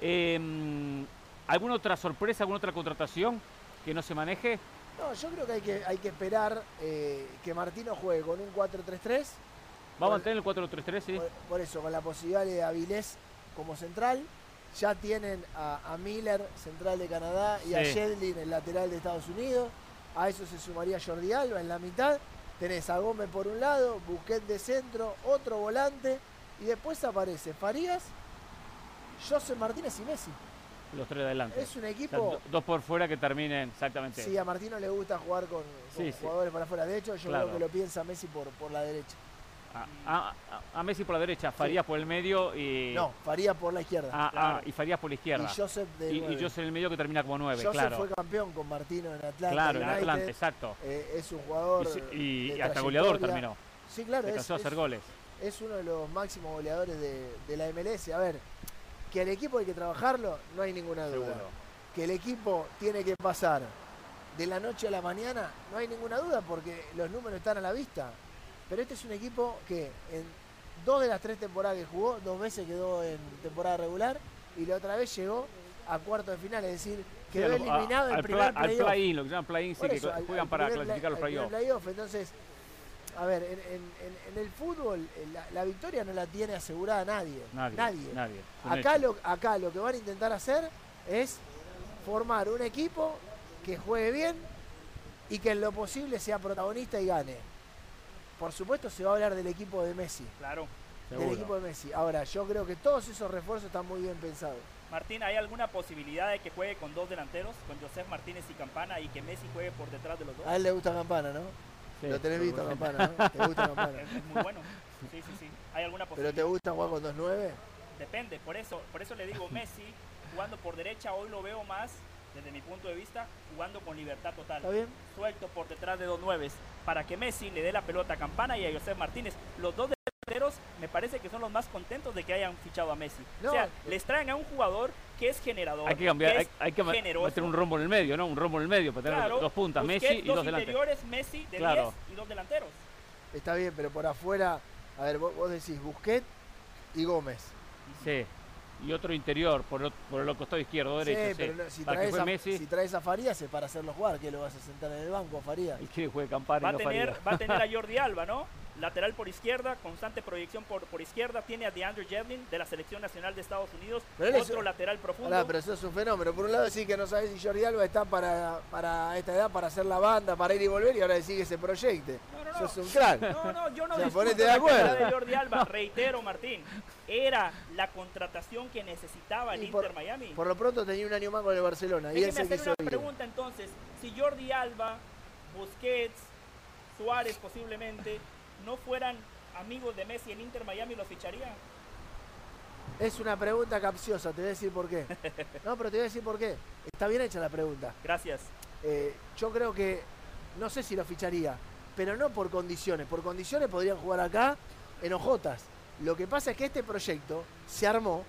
Em, ¿Alguna otra sorpresa, alguna otra contratación que no se maneje? No, yo creo que hay que, hay que esperar eh, que Martino juegue con un 4-3-3. ¿Va a mantener el 4-3-3, sí? Por, eso, con la posibilidad de Avilés como central. Ya tienen a, Miller, central de Canadá, y a Shedlin, el lateral de Estados Unidos. A eso se sumaría Jordi Alba en la mitad. Tenés a Gómez por un lado, Busquet de centro, otro volante y después aparece Farías, José Martínez y Messi. Los tres de adelante. Es un equipo. dos por fuera que terminen exactamente. Sí, a Martino le gusta jugar con, jugadores para afuera. De hecho, yo creo que lo piensa Messi por, por la derecha. A, Messi por la derecha, Farías por el medio y. No, Farías por la izquierda. Ah, ah y Farías por la izquierda. Y Joseph, de y, y Joseph en el medio que termina como nueve, Joseph fue campeón con Martino en Atlanta. Claro, en Atlanta, exacto. Eh, es un jugador. Y, hasta goleador terminó. Sí, claro. Se a hacer goles es uno de los máximos goleadores de, la MLS. A ver, que el equipo hay que trabajarlo, no hay ninguna duda. Que el equipo tiene que pasar de la noche a la mañana, no hay ninguna duda porque los números están a la vista. Pero este es un equipo que en dos de las tres temporadas que jugó, dos veces quedó en temporada regular y la otra vez llegó a cuarto de final, es decir, quedó eliminado en primer playoff. Al play-in, lo que llaman play-in, sí, que juegan para clasificar los playoffs. entonces, a ver, en, el fútbol eh, la, victoria no la tiene asegurada nadie. Nadie. nadie. Acá, lo, acá lo que van a intentar hacer es formar un equipo que juegue bien y que en lo posible sea protagonista y gane. Por supuesto se va a hablar del equipo de Messi. Claro. Del equipo de Messi. Ahora, yo creo que todos esos refuerzos están muy bien pensados. Martín, ¿hay alguna posibilidad de que juegue con dos delanteros, con José Martínez y Campana, y que Messi juegue por detrás de los dos? A él le gusta Campana, ¿no? Lo tenés visto, Campana. ¿Te gusta Campana? Es muy bueno. Sí, sí, sí. ¿Hay alguna posibilidad? ¿Pero te gusta jugar con 2-9? Depende, por eso, por eso le digo Messi, jugando por derecha, hoy lo veo más, desde mi punto de vista, jugando con libertad total. ¿Está bien? Suelto por detrás de dos nueves, para que Messi le dé la pelota a Campana y a José Martínez. Los dos me parece que son los más contentos de que hayan fichado a Messi. o sea, les traen a un jugador que es generador. Hay que cambiar, hay, que meter un rombo en el medio, ¿no? Un rombo en el medio para tener dos puntas, Messi y dos, delanteros. interiores, Messi de 10 y dos delanteros. Está bien, pero por afuera, a ver, vos, decís Busquet y Gómez. Sí y otro interior por, por el costado izquierdo derecho. Sí, pero si, traes a, Messi, si traes a Farías es para hacerlo jugar, que lo vas a sentar en el banco, Farías. Y que juegue Campana va, a tener, va a tener a Jordi Alba, ¿no? Lateral por izquierda, constante proyección por, por izquierda. Tiene a DeAndre Jevlin de la Selección Nacional de Estados Unidos, otro lateral profundo. pero eso es un fenómeno. Por un lado decís que no sabes si Jordi Alba está para, para esta edad, para hacer la banda, para ir y volver, y ahora decís que se proyecte. No, no, no. un crack. No, no, yo no o de acuerdo. de Jordi Alba. Reitero, Martín, era la contratación que necesitaba el Inter Miami. Por lo pronto tenía un año más con el Barcelona. Déjeme y hacer una pregunta entonces. Si Jordi Alba, Busquets, Suárez posiblemente, no fueran amigos de Messi en Inter Miami, ¿lo ficharía? Es una pregunta capciosa, te voy a decir por qué. No, pero te voy a decir por qué. Está bien hecha la pregunta. Gracias. Eh, yo creo que, no sé si lo ficharía, pero no por condiciones. Por condiciones podrían jugar acá en Ojotas. Lo que pasa es que este proyecto se armó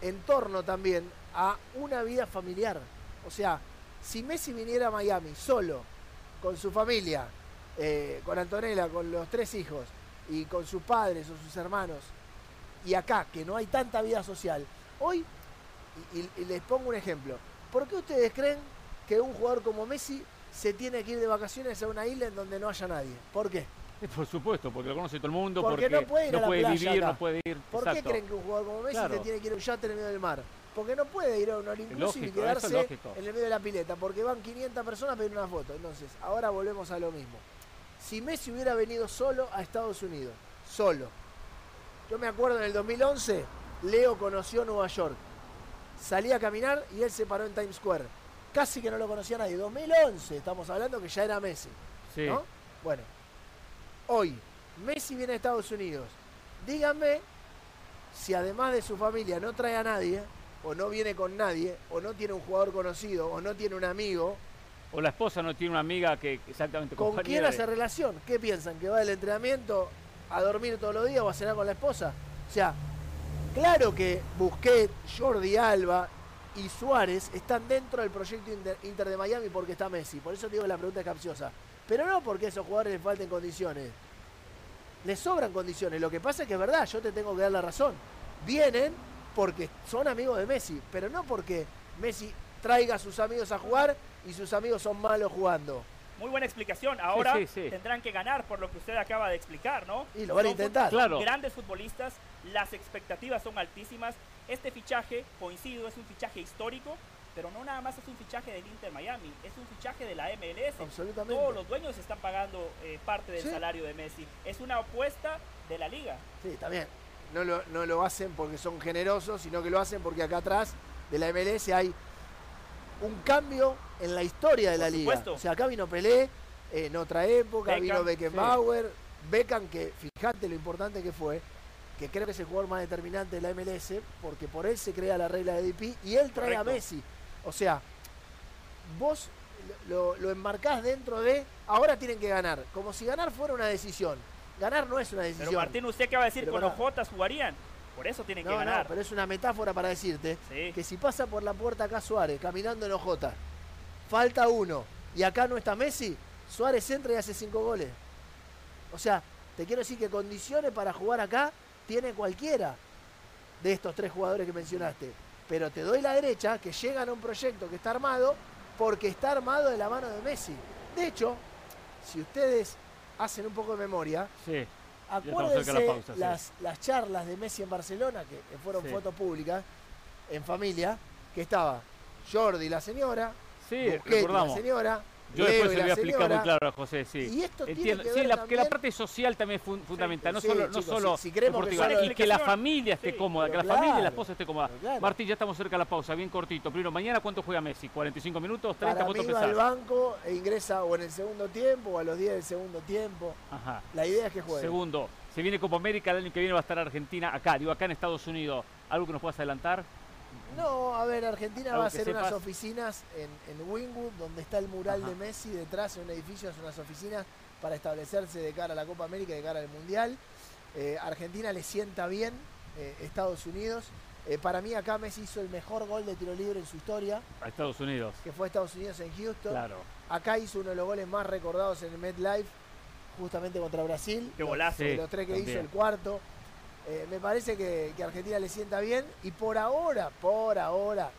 en torno también a una vida familiar. O sea, si Messi viniera a Miami solo, con su familia, eh, con Antonella, con los tres hijos, y con sus padres o sus hermanos, y acá, que no hay tanta vida social, hoy, y, les pongo un ejemplo, ¿por qué ustedes creen que un jugador como Messi se tiene que ir de vacaciones a una isla en donde no haya nadie? ¿Por qué? Por supuesto, porque lo conoce todo el mundo, porque, no puede, ir a la vivir, no puede ir. ¿Por qué creen que un jugador como Messi se tiene que ir a un yate en el medio del mar? Porque no puede ir a un all y quedarse en el medio de la pileta, porque van 500 personas a pedir una foto. Entonces, ahora volvemos a lo mismo. Si Messi hubiera venido solo a Estados Unidos, solo, yo me acuerdo en el 2011, Leo conoció Nueva York. Salí a caminar y él se paró en Times Square. Casi que no lo conocía nadie. 2011, estamos hablando que ya era Messi. ¿no? Bueno, hoy Messi viene a Estados Unidos. Díganme si además de su familia no trae a nadie, o no viene con nadie, o no tiene un jugador conocido, o no tiene un amigo. O la esposa no tiene una amiga que exactamente ¿Con quién hace relación? ¿Qué piensan? ¿Que va del entrenamiento a dormir todos los días o a cenar con la esposa? O sea, claro que Busquets, Jordi Alba y Suárez están dentro del proyecto Inter, de Miami porque está Messi. Por eso digo que la pregunta es capciosa. Pero no porque a esos jugadores les falten condiciones. Les sobran condiciones. Lo que pasa es que es verdad, yo te tengo que dar la razón. Vienen porque son amigos de Messi, pero no porque Messi traiga a sus amigos a jugar y sus amigos son malos jugando. Muy buena explicación. Ahora tendrán que ganar por lo que usted acaba de explicar, ¿no? Y lo van a intentar. Claro. Grandes futbolistas, las expectativas son altísimas. Este fichaje, coincido, es un fichaje histórico, pero no nada más es un fichaje del Inter Miami, es un fichaje de la MLS. Absolutamente. Todos los dueños están pagando eh, parte del salario de Messi. Es una apuesta de la liga. Sí, está bien. No lo, no lo hacen porque son generosos, sino que lo hacen porque acá atrás de la MLS hay un cambio en la historia de la liga. O sea, acá vino Pelé en otra época, vino Beckenbauer, Beckham, que fíjate lo importante que fue, que creo que es el jugador más determinante de la MLS, porque por él se crea la regla de DP y él trae a Messi. O sea, vos lo, lo, enmarcás dentro de ahora tienen que ganar, como si ganar fuera una decisión. Ganar no es una decisión. Pero Martín, usted acaba de decir que con OJ jugarían. Por eso tienen que ganar. No, pero es una metáfora para decirte que si pasa por la puerta acá Suárez caminando en OJ, falta uno y acá no está Messi, Suárez entra y hace cinco goles. O sea, te quiero decir que condiciones para jugar acá tiene cualquiera de estos tres jugadores que mencionaste. Pero te doy la derecha que llegan a un proyecto que está armado porque está armado de la mano de Messi. De hecho, si ustedes hacen un poco de memoria, sí. Acuérdense las, las charlas de Messi en Barcelona, que, fueron fotos públicas, en familia, que estaba Jordi, la señora, sí, la señora, yo después se lo voy a explicar muy claro a José, sí. Y esto Entiendo. Tiene que, sí, la, que la parte social también es fundamental, no solo, no solo si, y que la familia esté cómoda, que la familia y la esposa esté cómoda. Martín, ya estamos cerca de la pausa, bien cortito. Primero, mañana cuánto juega Messi? ¿45 minutos? ¿30? Para ¿Cuánto mí al banco e ingresa o en el segundo tiempo o a los 10 del segundo tiempo. Ajá. La idea es que juegue. Segundo, se viene Copa América, el año que viene va a estar Argentina acá, digo acá en Estados Unidos. ¿Algo que nos puedas adelantar? No, a ver, Argentina va a hacer unas oficinas en, en, Wingwood, donde está el mural de Messi, detrás en un edificio, hace unas oficinas para establecerse de cara a la Copa América y de cara al Mundial. Eh, Argentina le sienta bien, eh, Estados Unidos. Eh, para mí acá Messi hizo el mejor gol de tiro libre en su historia. A Estados Unidos. Que fue Estados Unidos en Houston. Claro. Acá hizo uno de los goles más recordados en el MetLife, justamente contra Brasil. Qué golazo. Los, los tres que hizo, el cuarto. Eh, me parece que, que, Argentina le sienta bien y por ahora, por ahora,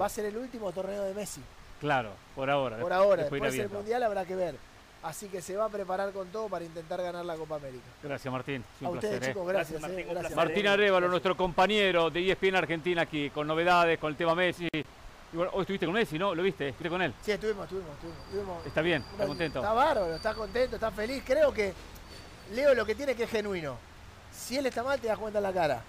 va a ser el último torneo de Messi. Claro, por ahora. Por ahora, después, del Mundial habrá que ver. Así que se va a preparar con todo para intentar ganar la Copa América. Gracias, Martín. a ustedes, ¿eh? chicos, gracias. Martín, gracias. Martín Arevalo, nuestro compañero de ESPN Argentina aquí, con novedades, con el tema Messi. hoy estuviste con Messi, ¿no? ¿Lo viste? ¿Estuviste con él? Sí, estuvimos, estuvimos. estuvimos. Está bien, está contento. Está bárbaro, está contento, está feliz. Creo que Leo lo que tiene que es genuino si él está mal, te das cuenta en la cara.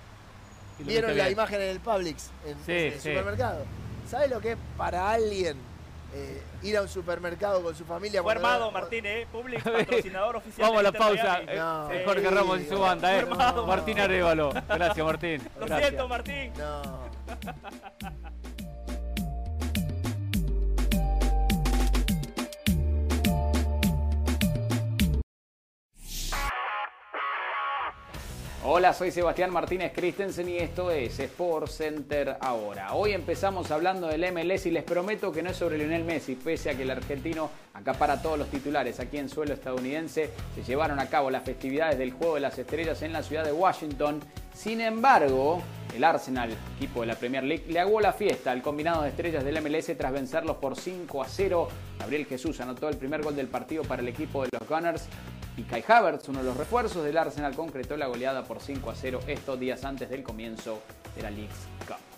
Vieron la imagen en el Publix, en, el supermercado. ¿Sabes lo que es para alguien eh, ir a un supermercado con su familia. Fue armado, Martín, ¿eh? Público, patrocinador oficial. Vamos a la pausa. Eh, Jorge Ramos y su banda, ¿eh? Martín Arevalo. Gracias, Martín. Lo siento, Martín. No. Hola, soy Sebastián Martínez Christensen y esto es Sport Center ahora. Hoy empezamos hablando del MLS y les prometo que no es sobre Lionel Messi, pese a que el argentino acapara todos los titulares aquí en suelo estadounidense. Se llevaron a cabo las festividades del Juego de las Estrellas en la ciudad de Washington. Sin embargo, el Arsenal, equipo de la Premier League, le aguó la fiesta al combinado de estrellas del MLS tras vencerlos por 5 a 0. Gabriel Jesús anotó el primer gol del partido para el equipo de los Gunners y Kai Havertz, uno de los refuerzos del Arsenal, concretó la goleada por 5 a 0 estos días antes del comienzo de la League Cup.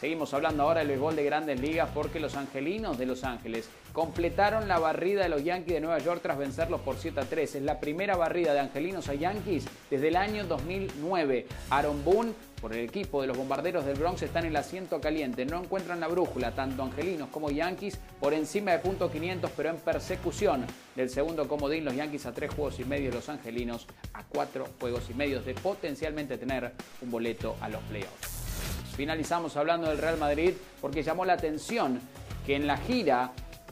Seguimos hablando ahora del béisbol de grandes ligas porque los angelinos de Los Ángeles completaron la barrida de los Yankees de Nueva York tras vencerlos por 7 a 3. Es la primera barrida de angelinos a Yankees desde el año 2009. Aaron Boone por el equipo de los bombarderos del Bronx están en el asiento caliente. No encuentran la brújula, tanto angelinos como yankees, por encima de punto 500, pero en persecución del segundo comodín. Los yankees a tres juegos y medio, los angelinos a cuatro juegos y medio de potencialmente tener un boleto a los playoffs. Finalizamos hablando del Real Madrid porque llamó la atención que en la gira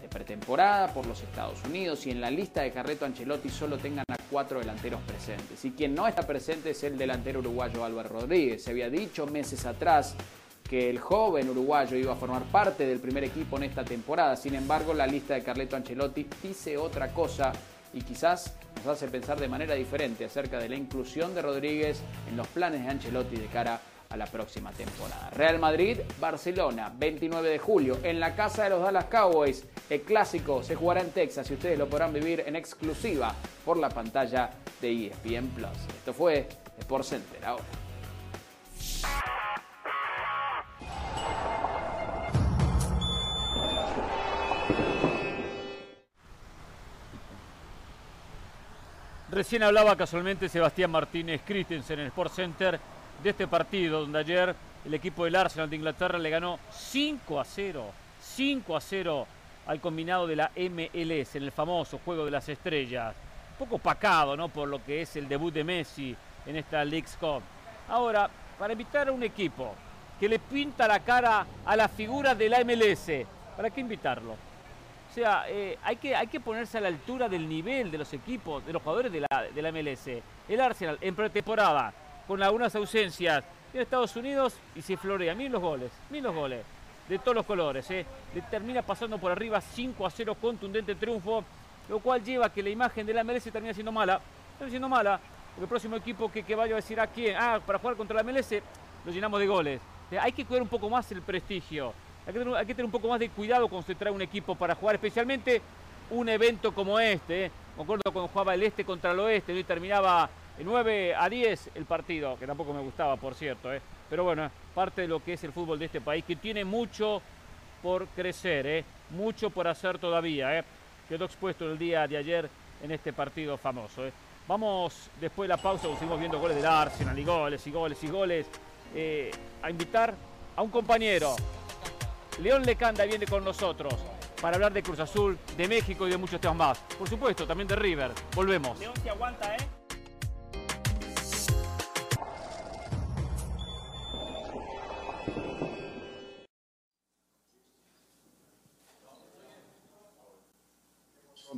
pretemporada por los Estados Unidos y en la lista de Carreto Ancelotti solo tengan a cuatro delanteros presentes. Y quien no está presente es el delantero uruguayo Álvaro Rodríguez. Se había dicho meses atrás que el joven uruguayo iba a formar parte del primer equipo en esta temporada. Sin embargo, la lista de Carleto Ancelotti dice otra cosa y quizás nos hace pensar de manera diferente acerca de la inclusión de Rodríguez en los planes de Ancelotti de cara a a la próxima temporada. Real Madrid, Barcelona, 29 de julio, en la casa de los Dallas Cowboys. El clásico se jugará en Texas y ustedes lo podrán vivir en exclusiva por la pantalla de ESPN Plus. Esto fue Sport Center ahora. Recién hablaba casualmente Sebastián Martínez Christensen en Sport Center de este partido, donde ayer el equipo del Arsenal de Inglaterra le ganó 5 a 0, 5 a 0 al combinado de la MLS en el famoso Juego de las Estrellas. Un poco pacado, ¿no? Por lo que es el debut de Messi en esta League's Cup. Ahora, para invitar a un equipo que le pinta la cara a la figura de la MLS, ¿para qué invitarlo? O sea, eh, hay, que, hay que ponerse a la altura del nivel de los equipos, de los jugadores de la, de la MLS. El Arsenal en pretemporada con algunas ausencias en Estados Unidos y se florea. Miren los goles, miren los goles. De todos los colores, ¿eh? termina pasando por arriba 5 a 0 contundente triunfo, lo cual lleva a que la imagen de la MLS termina siendo mala. Termina siendo mala, porque el próximo equipo que, que vaya a decir a quién, ah, para jugar contra la MLS, lo llenamos de goles. hay que cuidar un poco más el prestigio. Hay que, tener, hay que, tener, un poco más de cuidado cuando se trae un equipo para jugar, especialmente un evento como este. ¿eh? Me acuerdo cuando jugaba el este contra el oeste y terminaba 9 a 10 el partido, que tampoco me gustaba, por cierto. ¿eh? Pero bueno, parte de lo que es el fútbol de este país, que tiene mucho por crecer, ¿eh? mucho por hacer todavía. ¿eh? Quedó expuesto el día de ayer en este partido famoso. ¿eh? Vamos, después de la pausa, seguimos viendo goles del Arsenal y goles y goles y goles, eh, a invitar a un compañero. León Lecanda viene con nosotros para hablar de Cruz Azul, de México y de muchos temas más. Por supuesto, también de River. Volvemos. León se aguanta, ¿eh?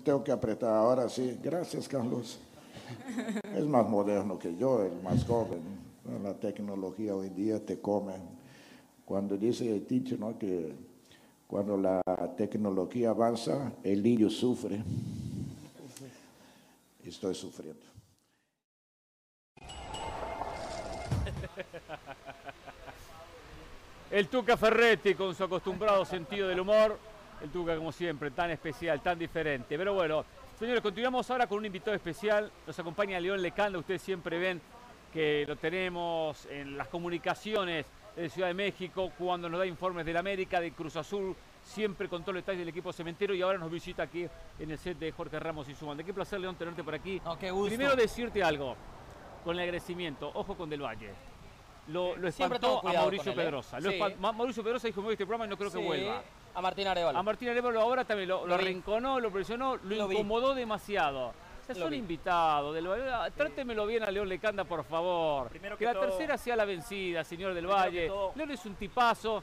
Tengo que apretar ahora sí. Gracias, Carlos. Es más moderno que yo, el más joven. La tecnología hoy día te come. Cuando dice el teacher ¿no? que cuando la tecnología avanza, el niño sufre. Estoy sufriendo. El Tuca Ferretti con su acostumbrado sentido del humor el Tuca, como siempre, tan especial, tan diferente. Pero bueno, señores, continuamos ahora con un invitado especial. Nos acompaña León Lecanda. Ustedes siempre ven que lo tenemos en las comunicaciones de Ciudad de México, cuando nos da informes del América, de Cruz Azul, siempre con todos los detalles del equipo cementero y ahora nos visita aquí en el set de Jorge Ramos y su banda. Qué placer, León, tenerte por aquí. Primero decirte algo, con el agradecimiento, ojo con Del Valle. Lo, espantó a Mauricio ¿eh? Pedrosa. Mauricio Pedrosa dijo, me voy este programa y no creo que vuelva. A Martín Arevalo. A Martín Arevalo ahora también lo, lo, arrinconó, lo presionó, lo, incomodó demasiado. Es son invitados. Del, Trátemelo bien a León Lecanda, por favor. que, la tercera sea la vencida, señor del Valle. León es un tipazo,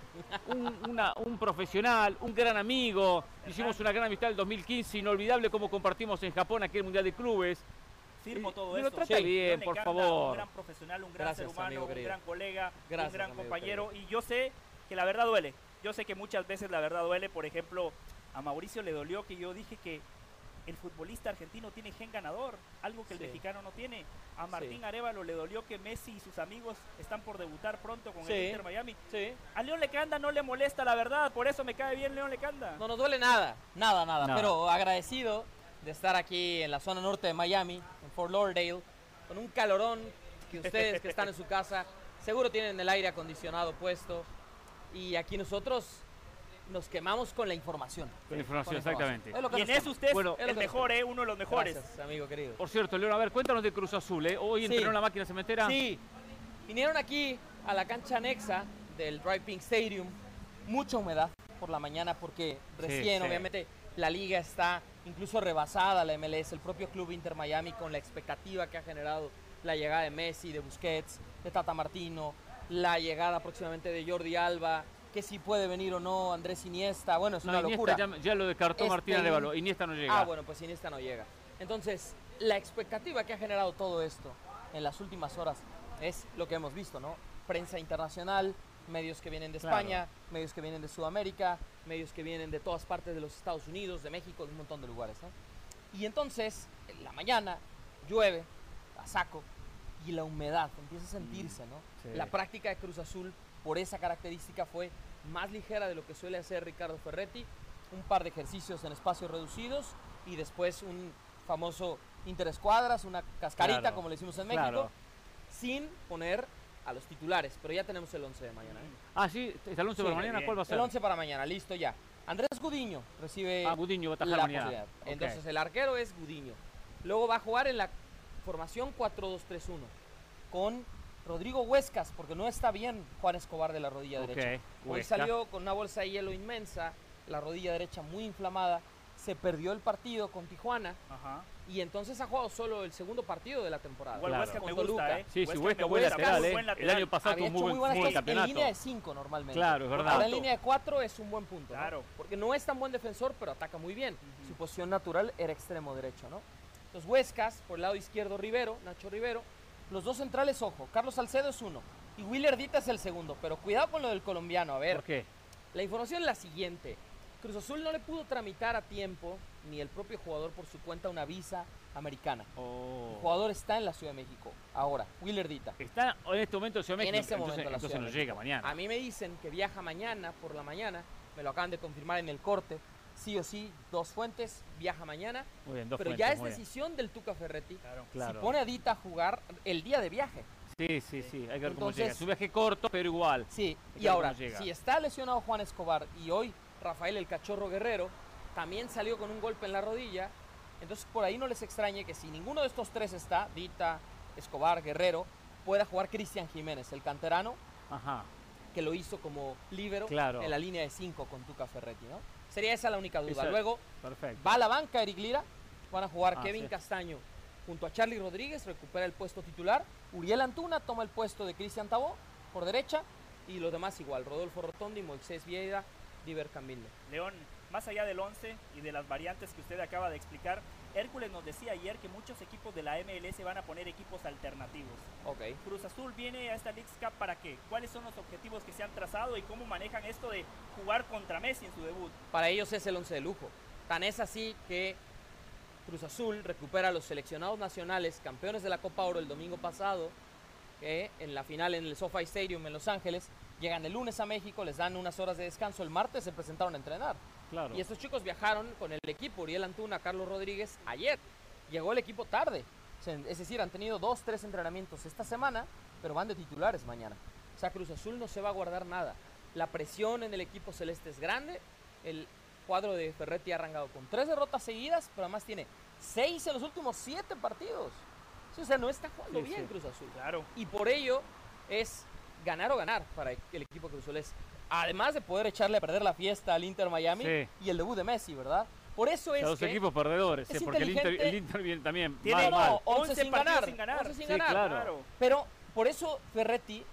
un, profesional, un gran amigo. Hicimos una gran amistad en el 2015, inolvidable como compartimos en Japón aquel Mundial de Clubes. Firmo todo eso. Lo trata bien, por favor. Un gran profesional, un gran ser humano, un gran colega, un gran compañero. Y yo sé que la verdad duele. Yo sé que muchas veces la verdad duele. Por ejemplo, a Mauricio le dolió que yo dije que el futbolista argentino tiene gen ganador, algo que el mexicano no tiene. A Martín Arevalo le dolió que Messi y sus amigos están por debutar pronto con el Inter Miami. A León Lecanda no le molesta la verdad, por eso me cae bien León Lecanda. No nos duele nada, nada, nada, pero agradecido de estar aquí en la zona norte de Miami, en Fort Lauderdale, con un calorón que ustedes que están en su casa seguro tienen el aire acondicionado puesto y aquí nosotros nos quemamos con la información. Con la información, exactamente. y en eso usted es el mejor, ¿eh? uno de los mejores. amigo querido. Por cierto, León, a ver, cuéntanos de Cruz Azul, ¿eh? Hoy entraron la máquina cementera. Sí, vinieron aquí a la cancha anexa del Drive Pink Stadium. Mucha humedad por la mañana porque recién, obviamente, la liga está incluso rebasada, la MLS, el propio club Inter Miami con la expectativa que ha generado la llegada de Messi, de Busquets, de Tata Martino, la llegada próximamente de Jordi Alba, que si puede venir o no Andrés Iniesta. Bueno, es una locura. Ya, lo descartó este Martín Arevalo. Iniesta no llega. Ah, bueno, pues Iniesta no llega. Entonces, la expectativa que ha generado todo esto en las últimas horas es lo que hemos visto, ¿no? Prensa internacional, medios que vienen de España, medios que vienen de Sudamérica, medios que vienen de todas partes de los Estados Unidos, de México, de un montón de lugares. Y entonces, en la mañana, llueve, a saco, y la humedad empieza a sentirse, ¿no? La práctica de Cruz Azul por esa característica fue más ligera de lo que suele hacer Ricardo Ferretti, un par de ejercicios en espacios reducidos y después un famoso interescuadras, una cascarita como le decimos en México, sin poner a los titulares, pero ya tenemos el 11 de mañana. ¿eh? Ah, sí, ¿es el 11 para mañana? ¿Cuál va a ser? El 11 para mañana, listo ya. Andrés Gudiño recibe ah, Gudiño va a la mañana. Entonces el arquero es Gudiño. Luego va a jugar en la formación 4-2-3-1 con Rodrigo Huescas, porque no está bien Juan Escobar de la rodilla derecha. Hoy salió con una bolsa de hielo inmensa, la rodilla derecha muy inflamada, se perdió el partido con Tijuana y entonces ha jugado solo el segundo partido de la temporada. Bueno, Huescas me gusta, ¿eh? Sí, sí, Huescas buen lateral, ¿eh? El año pasado tuvo muy, buen, muy campeonato. En línea de 5 normalmente. Claro, es verdad. Ahora en línea de 4 es un buen punto. Claro. Porque no es tan buen defensor, pero ataca muy bien. Su posición natural era extremo derecho, ¿no? Entonces Huescas, por el lado izquierdo Rivero, Nacho Rivero, los dos centrales, ojo, Carlos Salcedo es uno y Willer Dita es el segundo, pero cuidado con lo del colombiano, a ver. ¿Por qué? La información es la siguiente. Cruz Azul no le pudo tramitar a tiempo, ni el propio jugador por su cuenta, una visa americana. Oh. El jugador está en la Ciudad de México. Ahora, Willer Dita. Está en este momento en Ciudad de México. En este momento en la Ciudad no llega mañana. A mí me dicen que viaja mañana por la mañana. Me lo acaban de confirmar en el corte sí o sí, dos fuentes, viaja mañana. pero ya es decisión del Tuca Ferretti. Si pone a Dita a jugar el día de viaje. Sí, sí, sí, hay que ver cómo llega. Es un viaje corto, pero igual. Sí, y ahora, si está lesionado Juan Escobar y hoy Rafael el Cachorro Guerrero también salió con un golpe en la rodilla, entonces por ahí no les extrañe que si ninguno de estos tres está, Dita, Escobar, Guerrero, pueda jugar Cristian Jiménez, el canterano, que lo hizo como líbero en la línea de cinco con Tuca Ferretti, ¿no? Sería esa la única duda. Luego va a la banca Eric Lira, van a jugar ah, Kevin Castaño junto a Charlie Rodríguez, recupera el puesto titular. Uriel Antuna toma el puesto de Cristian Tabó por derecha y los demás igual, Rodolfo Rotondi, Moisés Vieira, Diver Camilo. León, más allá del 11 y de las variantes que usted acaba de explicar, Hércules nos decía ayer que muchos equipos de la MLS van a poner equipos alternativos. Ok. Cruz Azul viene a esta League Cup para qué? ¿Cuáles son los objetivos que se han trazado y cómo manejan esto de jugar contra Messi en su debut? Para ellos es el once de lujo. Tan es así que Cruz Azul recupera a los seleccionados nacionales, campeones de la Copa Oro el domingo pasado, que en la final en el SoFi Stadium en Los Ángeles, llegan el lunes a México, les dan unas horas de descanso, el martes se presentaron a entrenar. Y estos chicos viajaron con el equipo, Uriel Antuna, Carlos Rodríguez, ayer. Llegó el equipo tarde. Es decir, han tenido dos, tres entrenamientos esta semana, pero van de titulares mañana. O sea, Cruz Azul no se va a guardar nada. La presión en el equipo celeste es grande. El cuadro de Ferretti ha arrancado con tres derrotas seguidas, pero además tiene seis en los últimos siete partidos. O sea, no está jugando bien Cruz Azul. Claro. Y por ello es ganar o ganar para el equipo Cruz Azul. Es Además de poder echarle a perder la fiesta al Inter Miami y el debut de Messi, ¿verdad? Por eso es Los que equipos perdedores, eh, porque el Inter, el Inter viene también tiene mal, 11, sin ganar, sin ganar. 11 sin Claro. Pero por eso Ferretti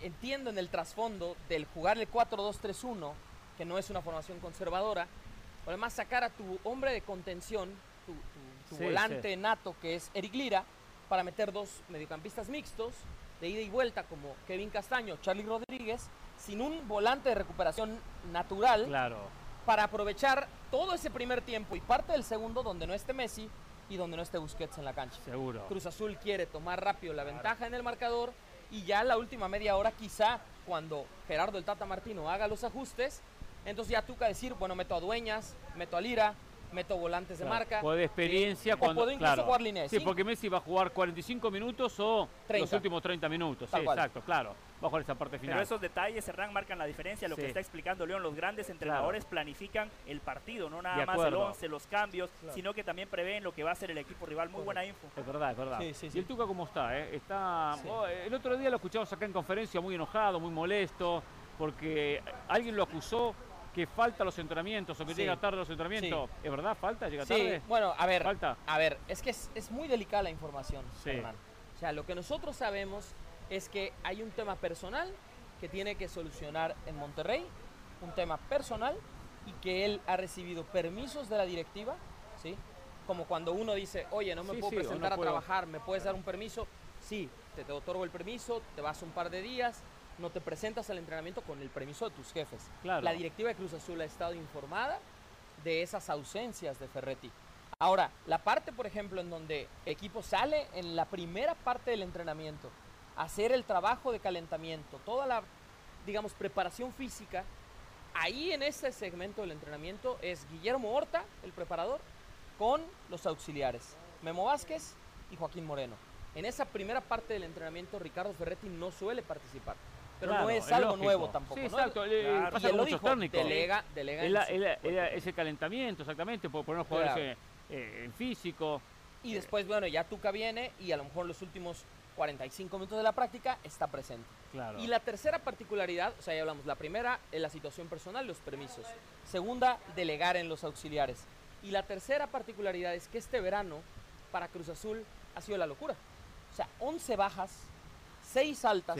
entiendo en el trasfondo del jugar el 4-2-3-1, que no es una formación conservadora, además sacar a tu hombre de contención, tu, volante nato que es Eric Lira, para meter dos mediocampistas mixtos de ida y vuelta como Kevin Castaño, Charlie Rodríguez, sin un volante de recuperación natural. Claro. Para aprovechar todo ese primer tiempo y parte del segundo donde no esté Messi y donde no esté Busquets en la cancha. Seguro. Cruz Azul quiere tomar rápido la ventaja en el marcador y ya la última media hora quizá cuando Gerardo el Tata Martino haga los ajustes, entonces ya toca decir, bueno, meto a Dueñas, meto a Lira, meto volantes de marca. O de experiencia. cuando, puedo incluso jugar línea Sí, porque Messi va a jugar 45 minutos o los últimos 30 minutos. sí, exacto, claro. Va a jugar esa parte final. Pero esos detalles, Serrán, marcan la diferencia. Lo que está explicando León, los grandes entrenadores planifican el partido, no nada más el 11, los cambios, sino que también prevén lo que va a hacer el equipo rival. Muy buena info. Es verdad, es verdad. ¿Y el Tuca cómo está? Eh? Está oh, El otro día lo escuchamos acá en conferencia muy enojado, muy molesto, porque alguien lo acusó que falta los entrenamientos o que llega tarde los entrenamientos. ¿Es verdad? ¿Falta? ¿Llega tarde? bueno, a ver. ¿Falta? A ver, es que es, muy delicada la información, hermano. O sea, lo que nosotros sabemos es que hay un tema personal que tiene que solucionar en Monterrey, un tema personal y que él ha recibido permisos de la directiva, ¿sí? Como cuando uno dice, oye, no me puedo presentar a trabajar, ¿me puedes dar un permiso? Sí, te, te otorgo el permiso, te vas un par de días, no te presentas al entrenamiento con el permiso de tus jefes. La directiva de Cruz Azul ha estado informada de esas ausencias de Ferretti. Ahora, la parte, por ejemplo, en donde el equipo sale en la primera parte del entrenamiento, hacer el trabajo de calentamiento, toda la, digamos, preparación física, ahí en ese segmento del entrenamiento es Guillermo Horta, el preparador, con los auxiliares, Memo Vázquez y Joaquín Moreno. En esa primera parte del entrenamiento, Ricardo Ferretti no suele participar. Pero no es algo nuevo tampoco. Sí, exacto. Pasa con muchos técnicos. Delega, delega. ese calentamiento, exactamente, por poner jugadores eh, en físico. Y después, bueno, ya Tuca viene y a lo mejor los últimos 45 minutos de la práctica está presente. Claro. Y la tercera particularidad, o sea, ya hablamos, la primera es la situación personal, los permisos. Segunda, delegar en los auxiliares. Y la tercera particularidad es que este verano para Cruz Azul ha sido la locura. O sea, 11 bajas, 6 altas,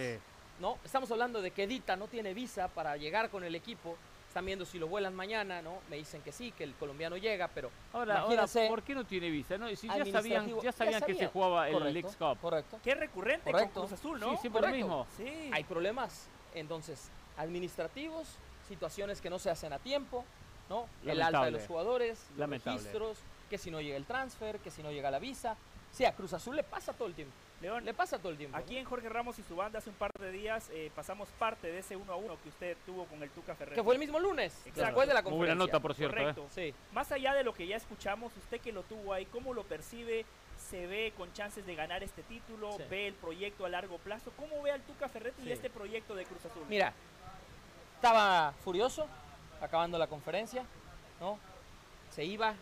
¿no? Estamos hablando de que Edita no tiene visa para llegar con el equipo. Están viendo si lo vuelan mañana, ¿no? Me dicen que sí, que el colombiano llega, pero ahora, ¿por qué no tiene visa? No? Si ya sabían, ya sabían que se jugaba el League Cup. Correcto. Qué recurrente con Cruz Azul, ¿no? Sí, siempre lo mismo. Sí. Hay problemas, entonces, administrativos, situaciones que no se hacen a tiempo, ¿no? El alta de los jugadores, los registros, que si no llega el transfer, que si no llega la visa. Sí, a Cruz Azul le pasa todo el tiempo. León, le pasa todo el tiempo. Aquí en Jorge Ramos y su banda hace un par de días eh, pasamos parte de ese 1 a 1 que usted tuvo con el Tuca Ferrer. Que fue el mismo lunes, después de la conferencia. Muy buena nota, por cierto. Correcto. Sí. Más allá de lo que ya escuchamos, usted que lo tuvo ahí, ¿cómo lo percibe? ¿Se ve con chances de ganar este título? ¿Ve el proyecto a largo plazo? ¿Cómo ve al Tuca Ferretti y este proyecto de Cruz Azul? Mira, estaba furioso acabando la conferencia, ¿no? Se iba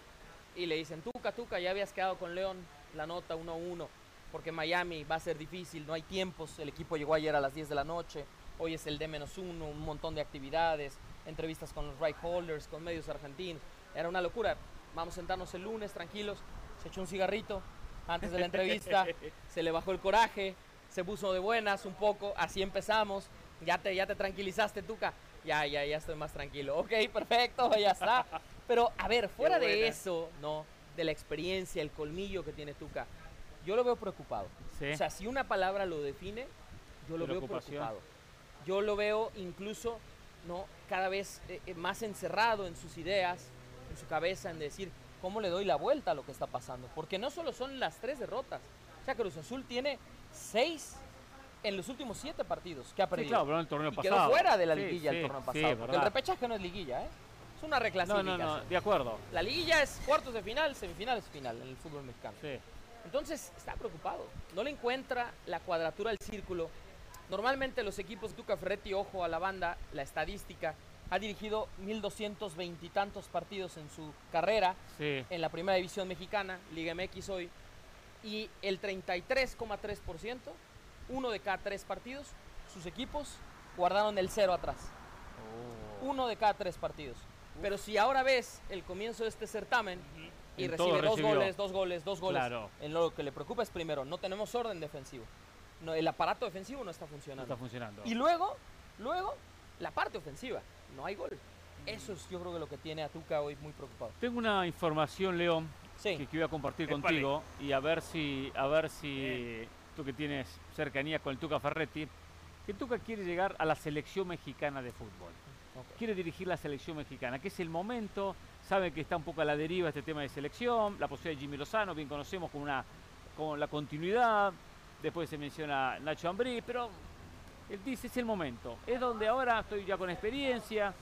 y le dicen, Tuca, Tuca, ya habías quedado con León la nota 1 a 1 porque Miami va a ser difícil, no hay tiempos, el equipo llegó ayer a las 10 de la noche, hoy es el D-1, un montón de actividades, entrevistas con los right holders, con medios argentinos, era una locura. Vamos a sentarnos el lunes tranquilos, se echó un cigarrito antes de la entrevista, se le bajó el coraje, se puso de buenas un poco, así empezamos, ya te, ya te tranquilizaste, Tuca, ya, ya, ya estoy más tranquilo, ok, perfecto, ya está. Pero a ver, fuera de eso, ¿no? De la experiencia, el colmillo que tiene Tuca, yo lo veo preocupado. O sea, si una palabra lo define, yo lo veo preocupado. Yo lo veo incluso no cada vez eh, eh, más encerrado en sus ideas, en su cabeza, en decir cómo le doy la vuelta a lo que está pasando. Porque no solo son las tres derrotas. O sea, Cruz Azul tiene seis en los últimos siete partidos que ha perdido. Sí, claro, pero el torneo y pasado. quedó fuera de la liguilla el torneo pasado. porque el repechaje no es liguilla, ¿eh? Es una reclasificación. No, no, no, de acuerdo. La liguilla es cuartos de final, semifinales, final en el fútbol mexicano. Sí. Entonces está preocupado, no le encuentra la cuadratura del círculo. Normalmente los equipos Tuca Ferretti, ojo a la banda, la estadística, ha dirigido 1.220 y tantos partidos en su carrera en la primera división mexicana, Liga MX hoy, y el 33,3%, uno de cada tres partidos, sus equipos guardaron el cero atrás. uno de cada tres partidos. Pero si ahora ves el comienzo de este certamen y recibe dos goles, dos goles, dos goles, en lo que le preocupa es primero, no tenemos orden defensivo. No, el aparato defensivo no está funcionando. No está funcionando. Y luego, luego, la parte ofensiva, no hay gol. Eso es yo creo que lo que tiene a Tuca hoy muy preocupado. Tengo una información, León, que, voy a compartir contigo y a ver si, a ver si tú que tienes cercanía con el Tuca Ferretti, que Tuca quiere llegar a la selección mexicana de fútbol. Quiere dirigir la selección mexicana, que es el momento, sabe que está un poco a la deriva este tema de selección, la posibilidad de Jimmy Lozano, bien conocemos con una con la continuidad, después se menciona Nacho Ambrí, pero él dice es el momento, es donde ahora estoy ya con experiencia,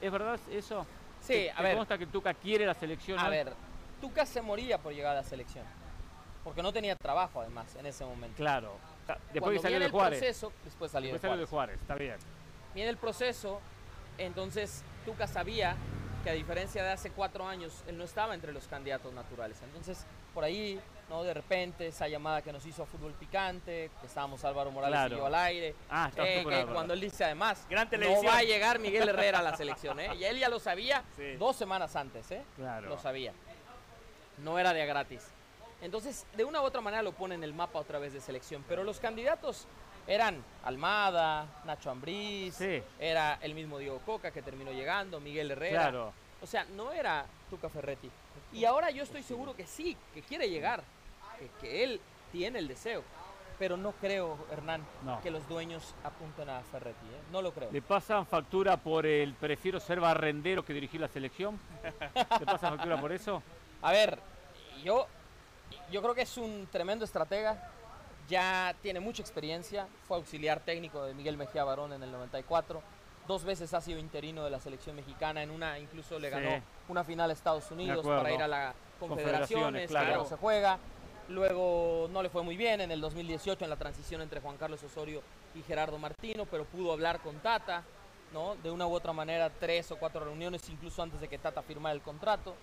¿es verdad eso? Sí, a ver. consta que Tuca quiere la selección? A ver, Tuca se moría por llegar a la selección, porque no tenía trabajo además en ese momento. Claro, después salió de Juárez. Proceso, después salió después de Juárez. Salió de Juárez, está bien. Viene el proceso, entonces Tuca sabía que a diferencia de hace cuatro años, él no estaba entre los candidatos naturales. Entonces, por ahí, ¿no? De repente, esa llamada que nos hizo a Fútbol Picante, que estábamos Álvaro Morales y yo al aire. Ah, eh, que cuando él dice, además, no va a llegar Miguel Herrera a la selección, ¿eh? Y él ya lo sabía dos semanas antes, ¿eh? Claro. Lo sabía. No era de gratis. Entonces, de una u otra manera lo pone en el mapa otra vez de selección. Pero los candidatos eran Almada, Nacho Ambriz, era el mismo Diego Coca que terminó llegando, Miguel Herrera. Claro. O sea, no era Tuca Ferretti. Y ahora yo estoy seguro que sí, que quiere llegar, que, él tiene el deseo. Pero no creo, Hernán, que los dueños apunten a Ferretti. ¿eh? No lo creo. ¿Le pasan factura por el prefiero ser barrendero que dirigir la selección? ¿Le pasan factura por eso? A ver, yo, yo creo que es un tremendo estratega ya tiene mucha experiencia, fue auxiliar técnico de Miguel Mejía Barón en el 94, dos veces ha sido interino de la selección mexicana, en una incluso le ganó una final a Estados Unidos para ir a la Confederaciones, claro. se juega. Luego no le fue muy bien en el 2018 en la transición entre Juan Carlos Osorio y Gerardo Martino, pero pudo hablar con Tata, ¿no? De una u otra manera, tres o cuatro reuniones, incluso antes de que Tata firmara el contrato.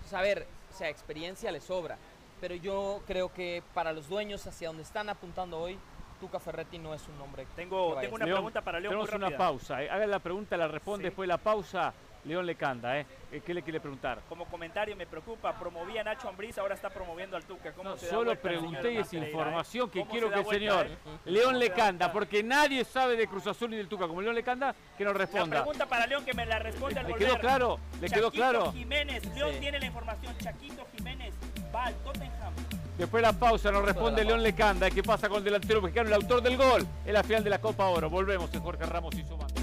Pues a ver, o sea, experiencia le sobra pero yo creo que para los dueños hacia donde están apuntando hoy, Tuca Ferretti no es un nombre. Tengo, tengo una pregunta para León. Tenemos una pausa. Eh. Haga la pregunta, la responde después de la pausa. León Lecanda, ¿eh? ¿eh? ¿Qué le quiere preguntar? Como comentario me preocupa, promovía a Nacho Ambriz, ahora está promoviendo al Tuca. ¿Cómo solo pregunté esa información que quiero que el señor eh? León Lecanda, porque nadie sabe de Cruz Azul ni del Tuca como León Lecanda, que nos responda. La pregunta para León que me la responde al ¿Le quedó claro? ¿Le quedó claro? Jiménez, León tiene la información, Chaquito Jiménez va al Tottenham. Después de la pausa nos responde León Lecanda. ¿Qué pasa con el delantero mexicano, el autor del gol en la final de la Copa Oro? Volvemos en Jorge Ramos y su banda.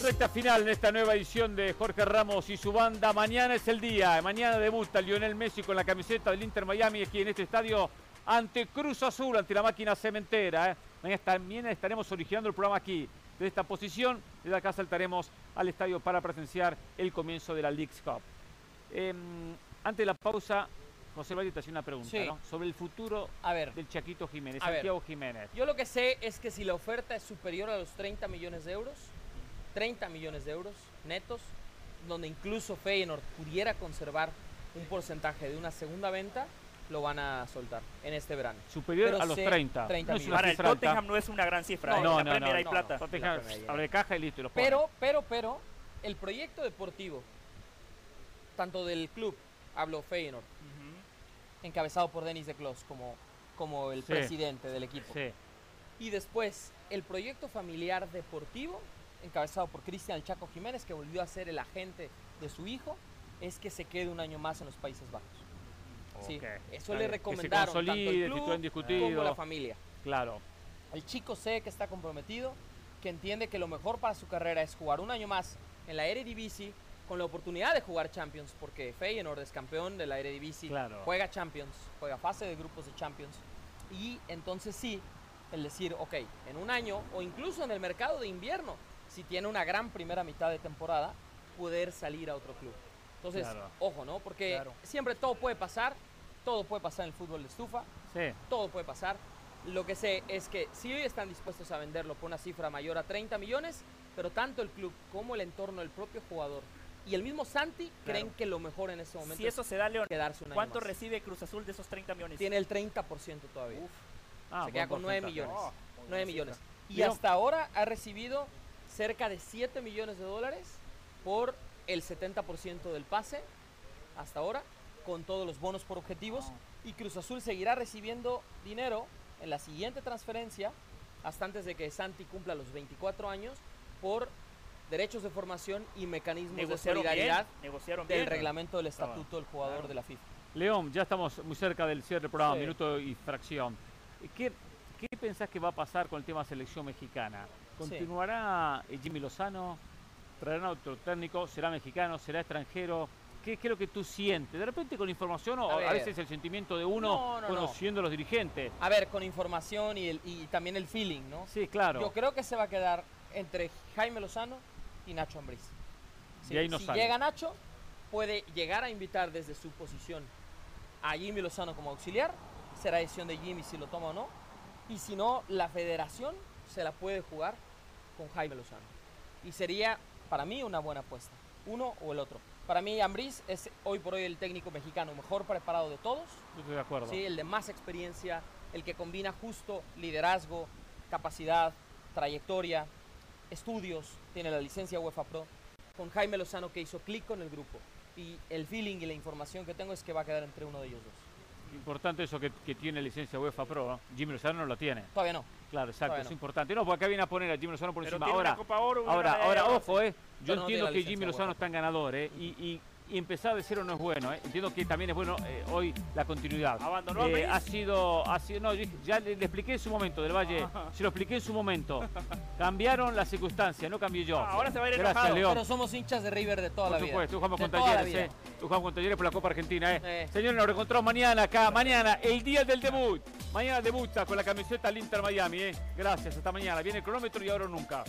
Recta final en esta nueva edición de Jorge Ramos y su banda. Mañana es el día. Mañana debuta Lionel Messi con la camiseta del Inter Miami aquí en este estadio ante Cruz Azul, ante la máquina cementera. ¿eh? Mañana también estaremos originando el programa aquí de esta posición. Desde acá saltaremos al estadio para presenciar el comienzo de la League's Cup. Em, antes de la pausa, José Valle te hacía una pregunta sobre el futuro del Chaquito Jiménez, Santiago Jiménez. Yo lo que sé es que si la oferta es superior a los 30 millones de euros, 30 millones de euros netos, donde incluso Feyenoord pudiera conservar un porcentaje de una segunda venta, lo van a soltar en este verano. Superior a los 30. Para el Tottenham no es una gran cifra. No, ¿eh? no, no, no, hay plata. Tottenham abre caja y listo. pero, pero, pero, el proyecto deportivo, tanto del club, hablo Feyenoord, encabezado por Denis de Klos como, como el presidente del equipo. Sí. Y después, el proyecto familiar deportivo, encabezado por Cristian Chaco Jiménez, que volvió a ser el agente de su hijo, es que se quede un año más en los Países Bajos. Sí, eso le recomendaron tanto el club como la familia. Claro. El chico sé que está comprometido, que entiende que lo mejor para su carrera es jugar un año más en la Eredivisie con la oportunidad de jugar Champions, porque Feyenoord es campeón de la Eredivisie, juega Champions, juega fase de grupos de Champions, y entonces sí, el decir, ok, en un año o incluso en el mercado de invierno, si tiene una gran primera mitad de temporada, poder salir a otro club. Entonces, ojo, ¿no? Porque siempre todo puede pasar, todo puede pasar en el fútbol de estufa, sí. todo puede pasar. Lo que sé es que si hoy están dispuestos a venderlo por una cifra mayor a 30 millones, pero tanto el club como el entorno del propio jugador y el mismo Santi creen que lo mejor en ese momento si eso se da, León, quedarse un ¿cuánto recibe Cruz Azul de esos 30 millones? Tiene el 30% todavía. Ah, se queda con 9 millones. 9 millones. Y hasta ahora ha recibido cerca de 7 millones de dólares por el 70% del pase, hasta ahora, con todos los bonos por objetivos. Y Cruz Azul seguirá recibiendo dinero en la siguiente transferencia, hasta antes de que Santi cumpla los 24 años, por derechos de formación y mecanismos de solidaridad del reglamento del estatuto del jugador de la FIFA. León, ya estamos muy cerca del cierre del programa, minuto y fracción. ¿Qué, ¿Qué pensás que va a pasar con el tema selección mexicana? ¿Continuará eh, Jimmy Lozano? ¿Traerán otro técnico? ¿Será mexicano? ¿Será extranjero? ¿Qué, es lo que tú sientes? ¿De repente con información o a, veces el sentimiento de uno conociendo a los dirigentes? A ver, con información y, también el feeling, ¿no? Sí, claro. Yo creo que se va a quedar entre Jaime Lozano y Nacho Ambriz. Si llega Nacho, puede llegar a invitar desde su posición a Jimmy Lozano como auxiliar. Será decisión de Jimmy si lo toma o no y si no, la federación se la puede jugar con Jaime Lozano. Y sería para mí una buena apuesta, uno o el otro. Para mí Ambriz es hoy por hoy el técnico mexicano mejor preparado de todos. estoy de acuerdo. Sí, el de más experiencia, el que combina justo liderazgo, capacidad, trayectoria, estudios, tiene la licencia UEFA Pro, con Jaime Lozano que hizo clic con el grupo. Y el feeling y la información que tengo es que va a quedar entre uno de ellos dos. Importante eso que, tiene licencia UEFA Pro, Jimmy Lozano no lo tiene. Todavía no. Claro, exacto, es importante. No, porque acá viene a poner a Jimmy Lozano por encima. Ahora, ahora, ahora, ojo, eh. Yo entiendo que Jimmy Lozano está en ganador, eh. Y, y empezar de cero no es bueno. ¿eh? Entiendo que también es bueno eh, hoy la continuidad. ¿Abandonó eh, Ha sido, ha sido, no, ya le, expliqué en su momento del Valle, se lo expliqué en su momento. Cambiaron las circunstancias, no cambié yo. Ah, ahora se va a ir Gracias, León. Pero somos hinchas de River de toda la vida. Por supuesto, jugamos con talleres, ¿eh? Tú jugamos con talleres por la Copa Argentina, ¿eh? Señores, nos reencontramos mañana acá, mañana, el día del debut. Mañana debuta con la camiseta al Inter Miami, ¿eh? Gracias, hasta mañana. Viene el cronómetro y ahora nunca.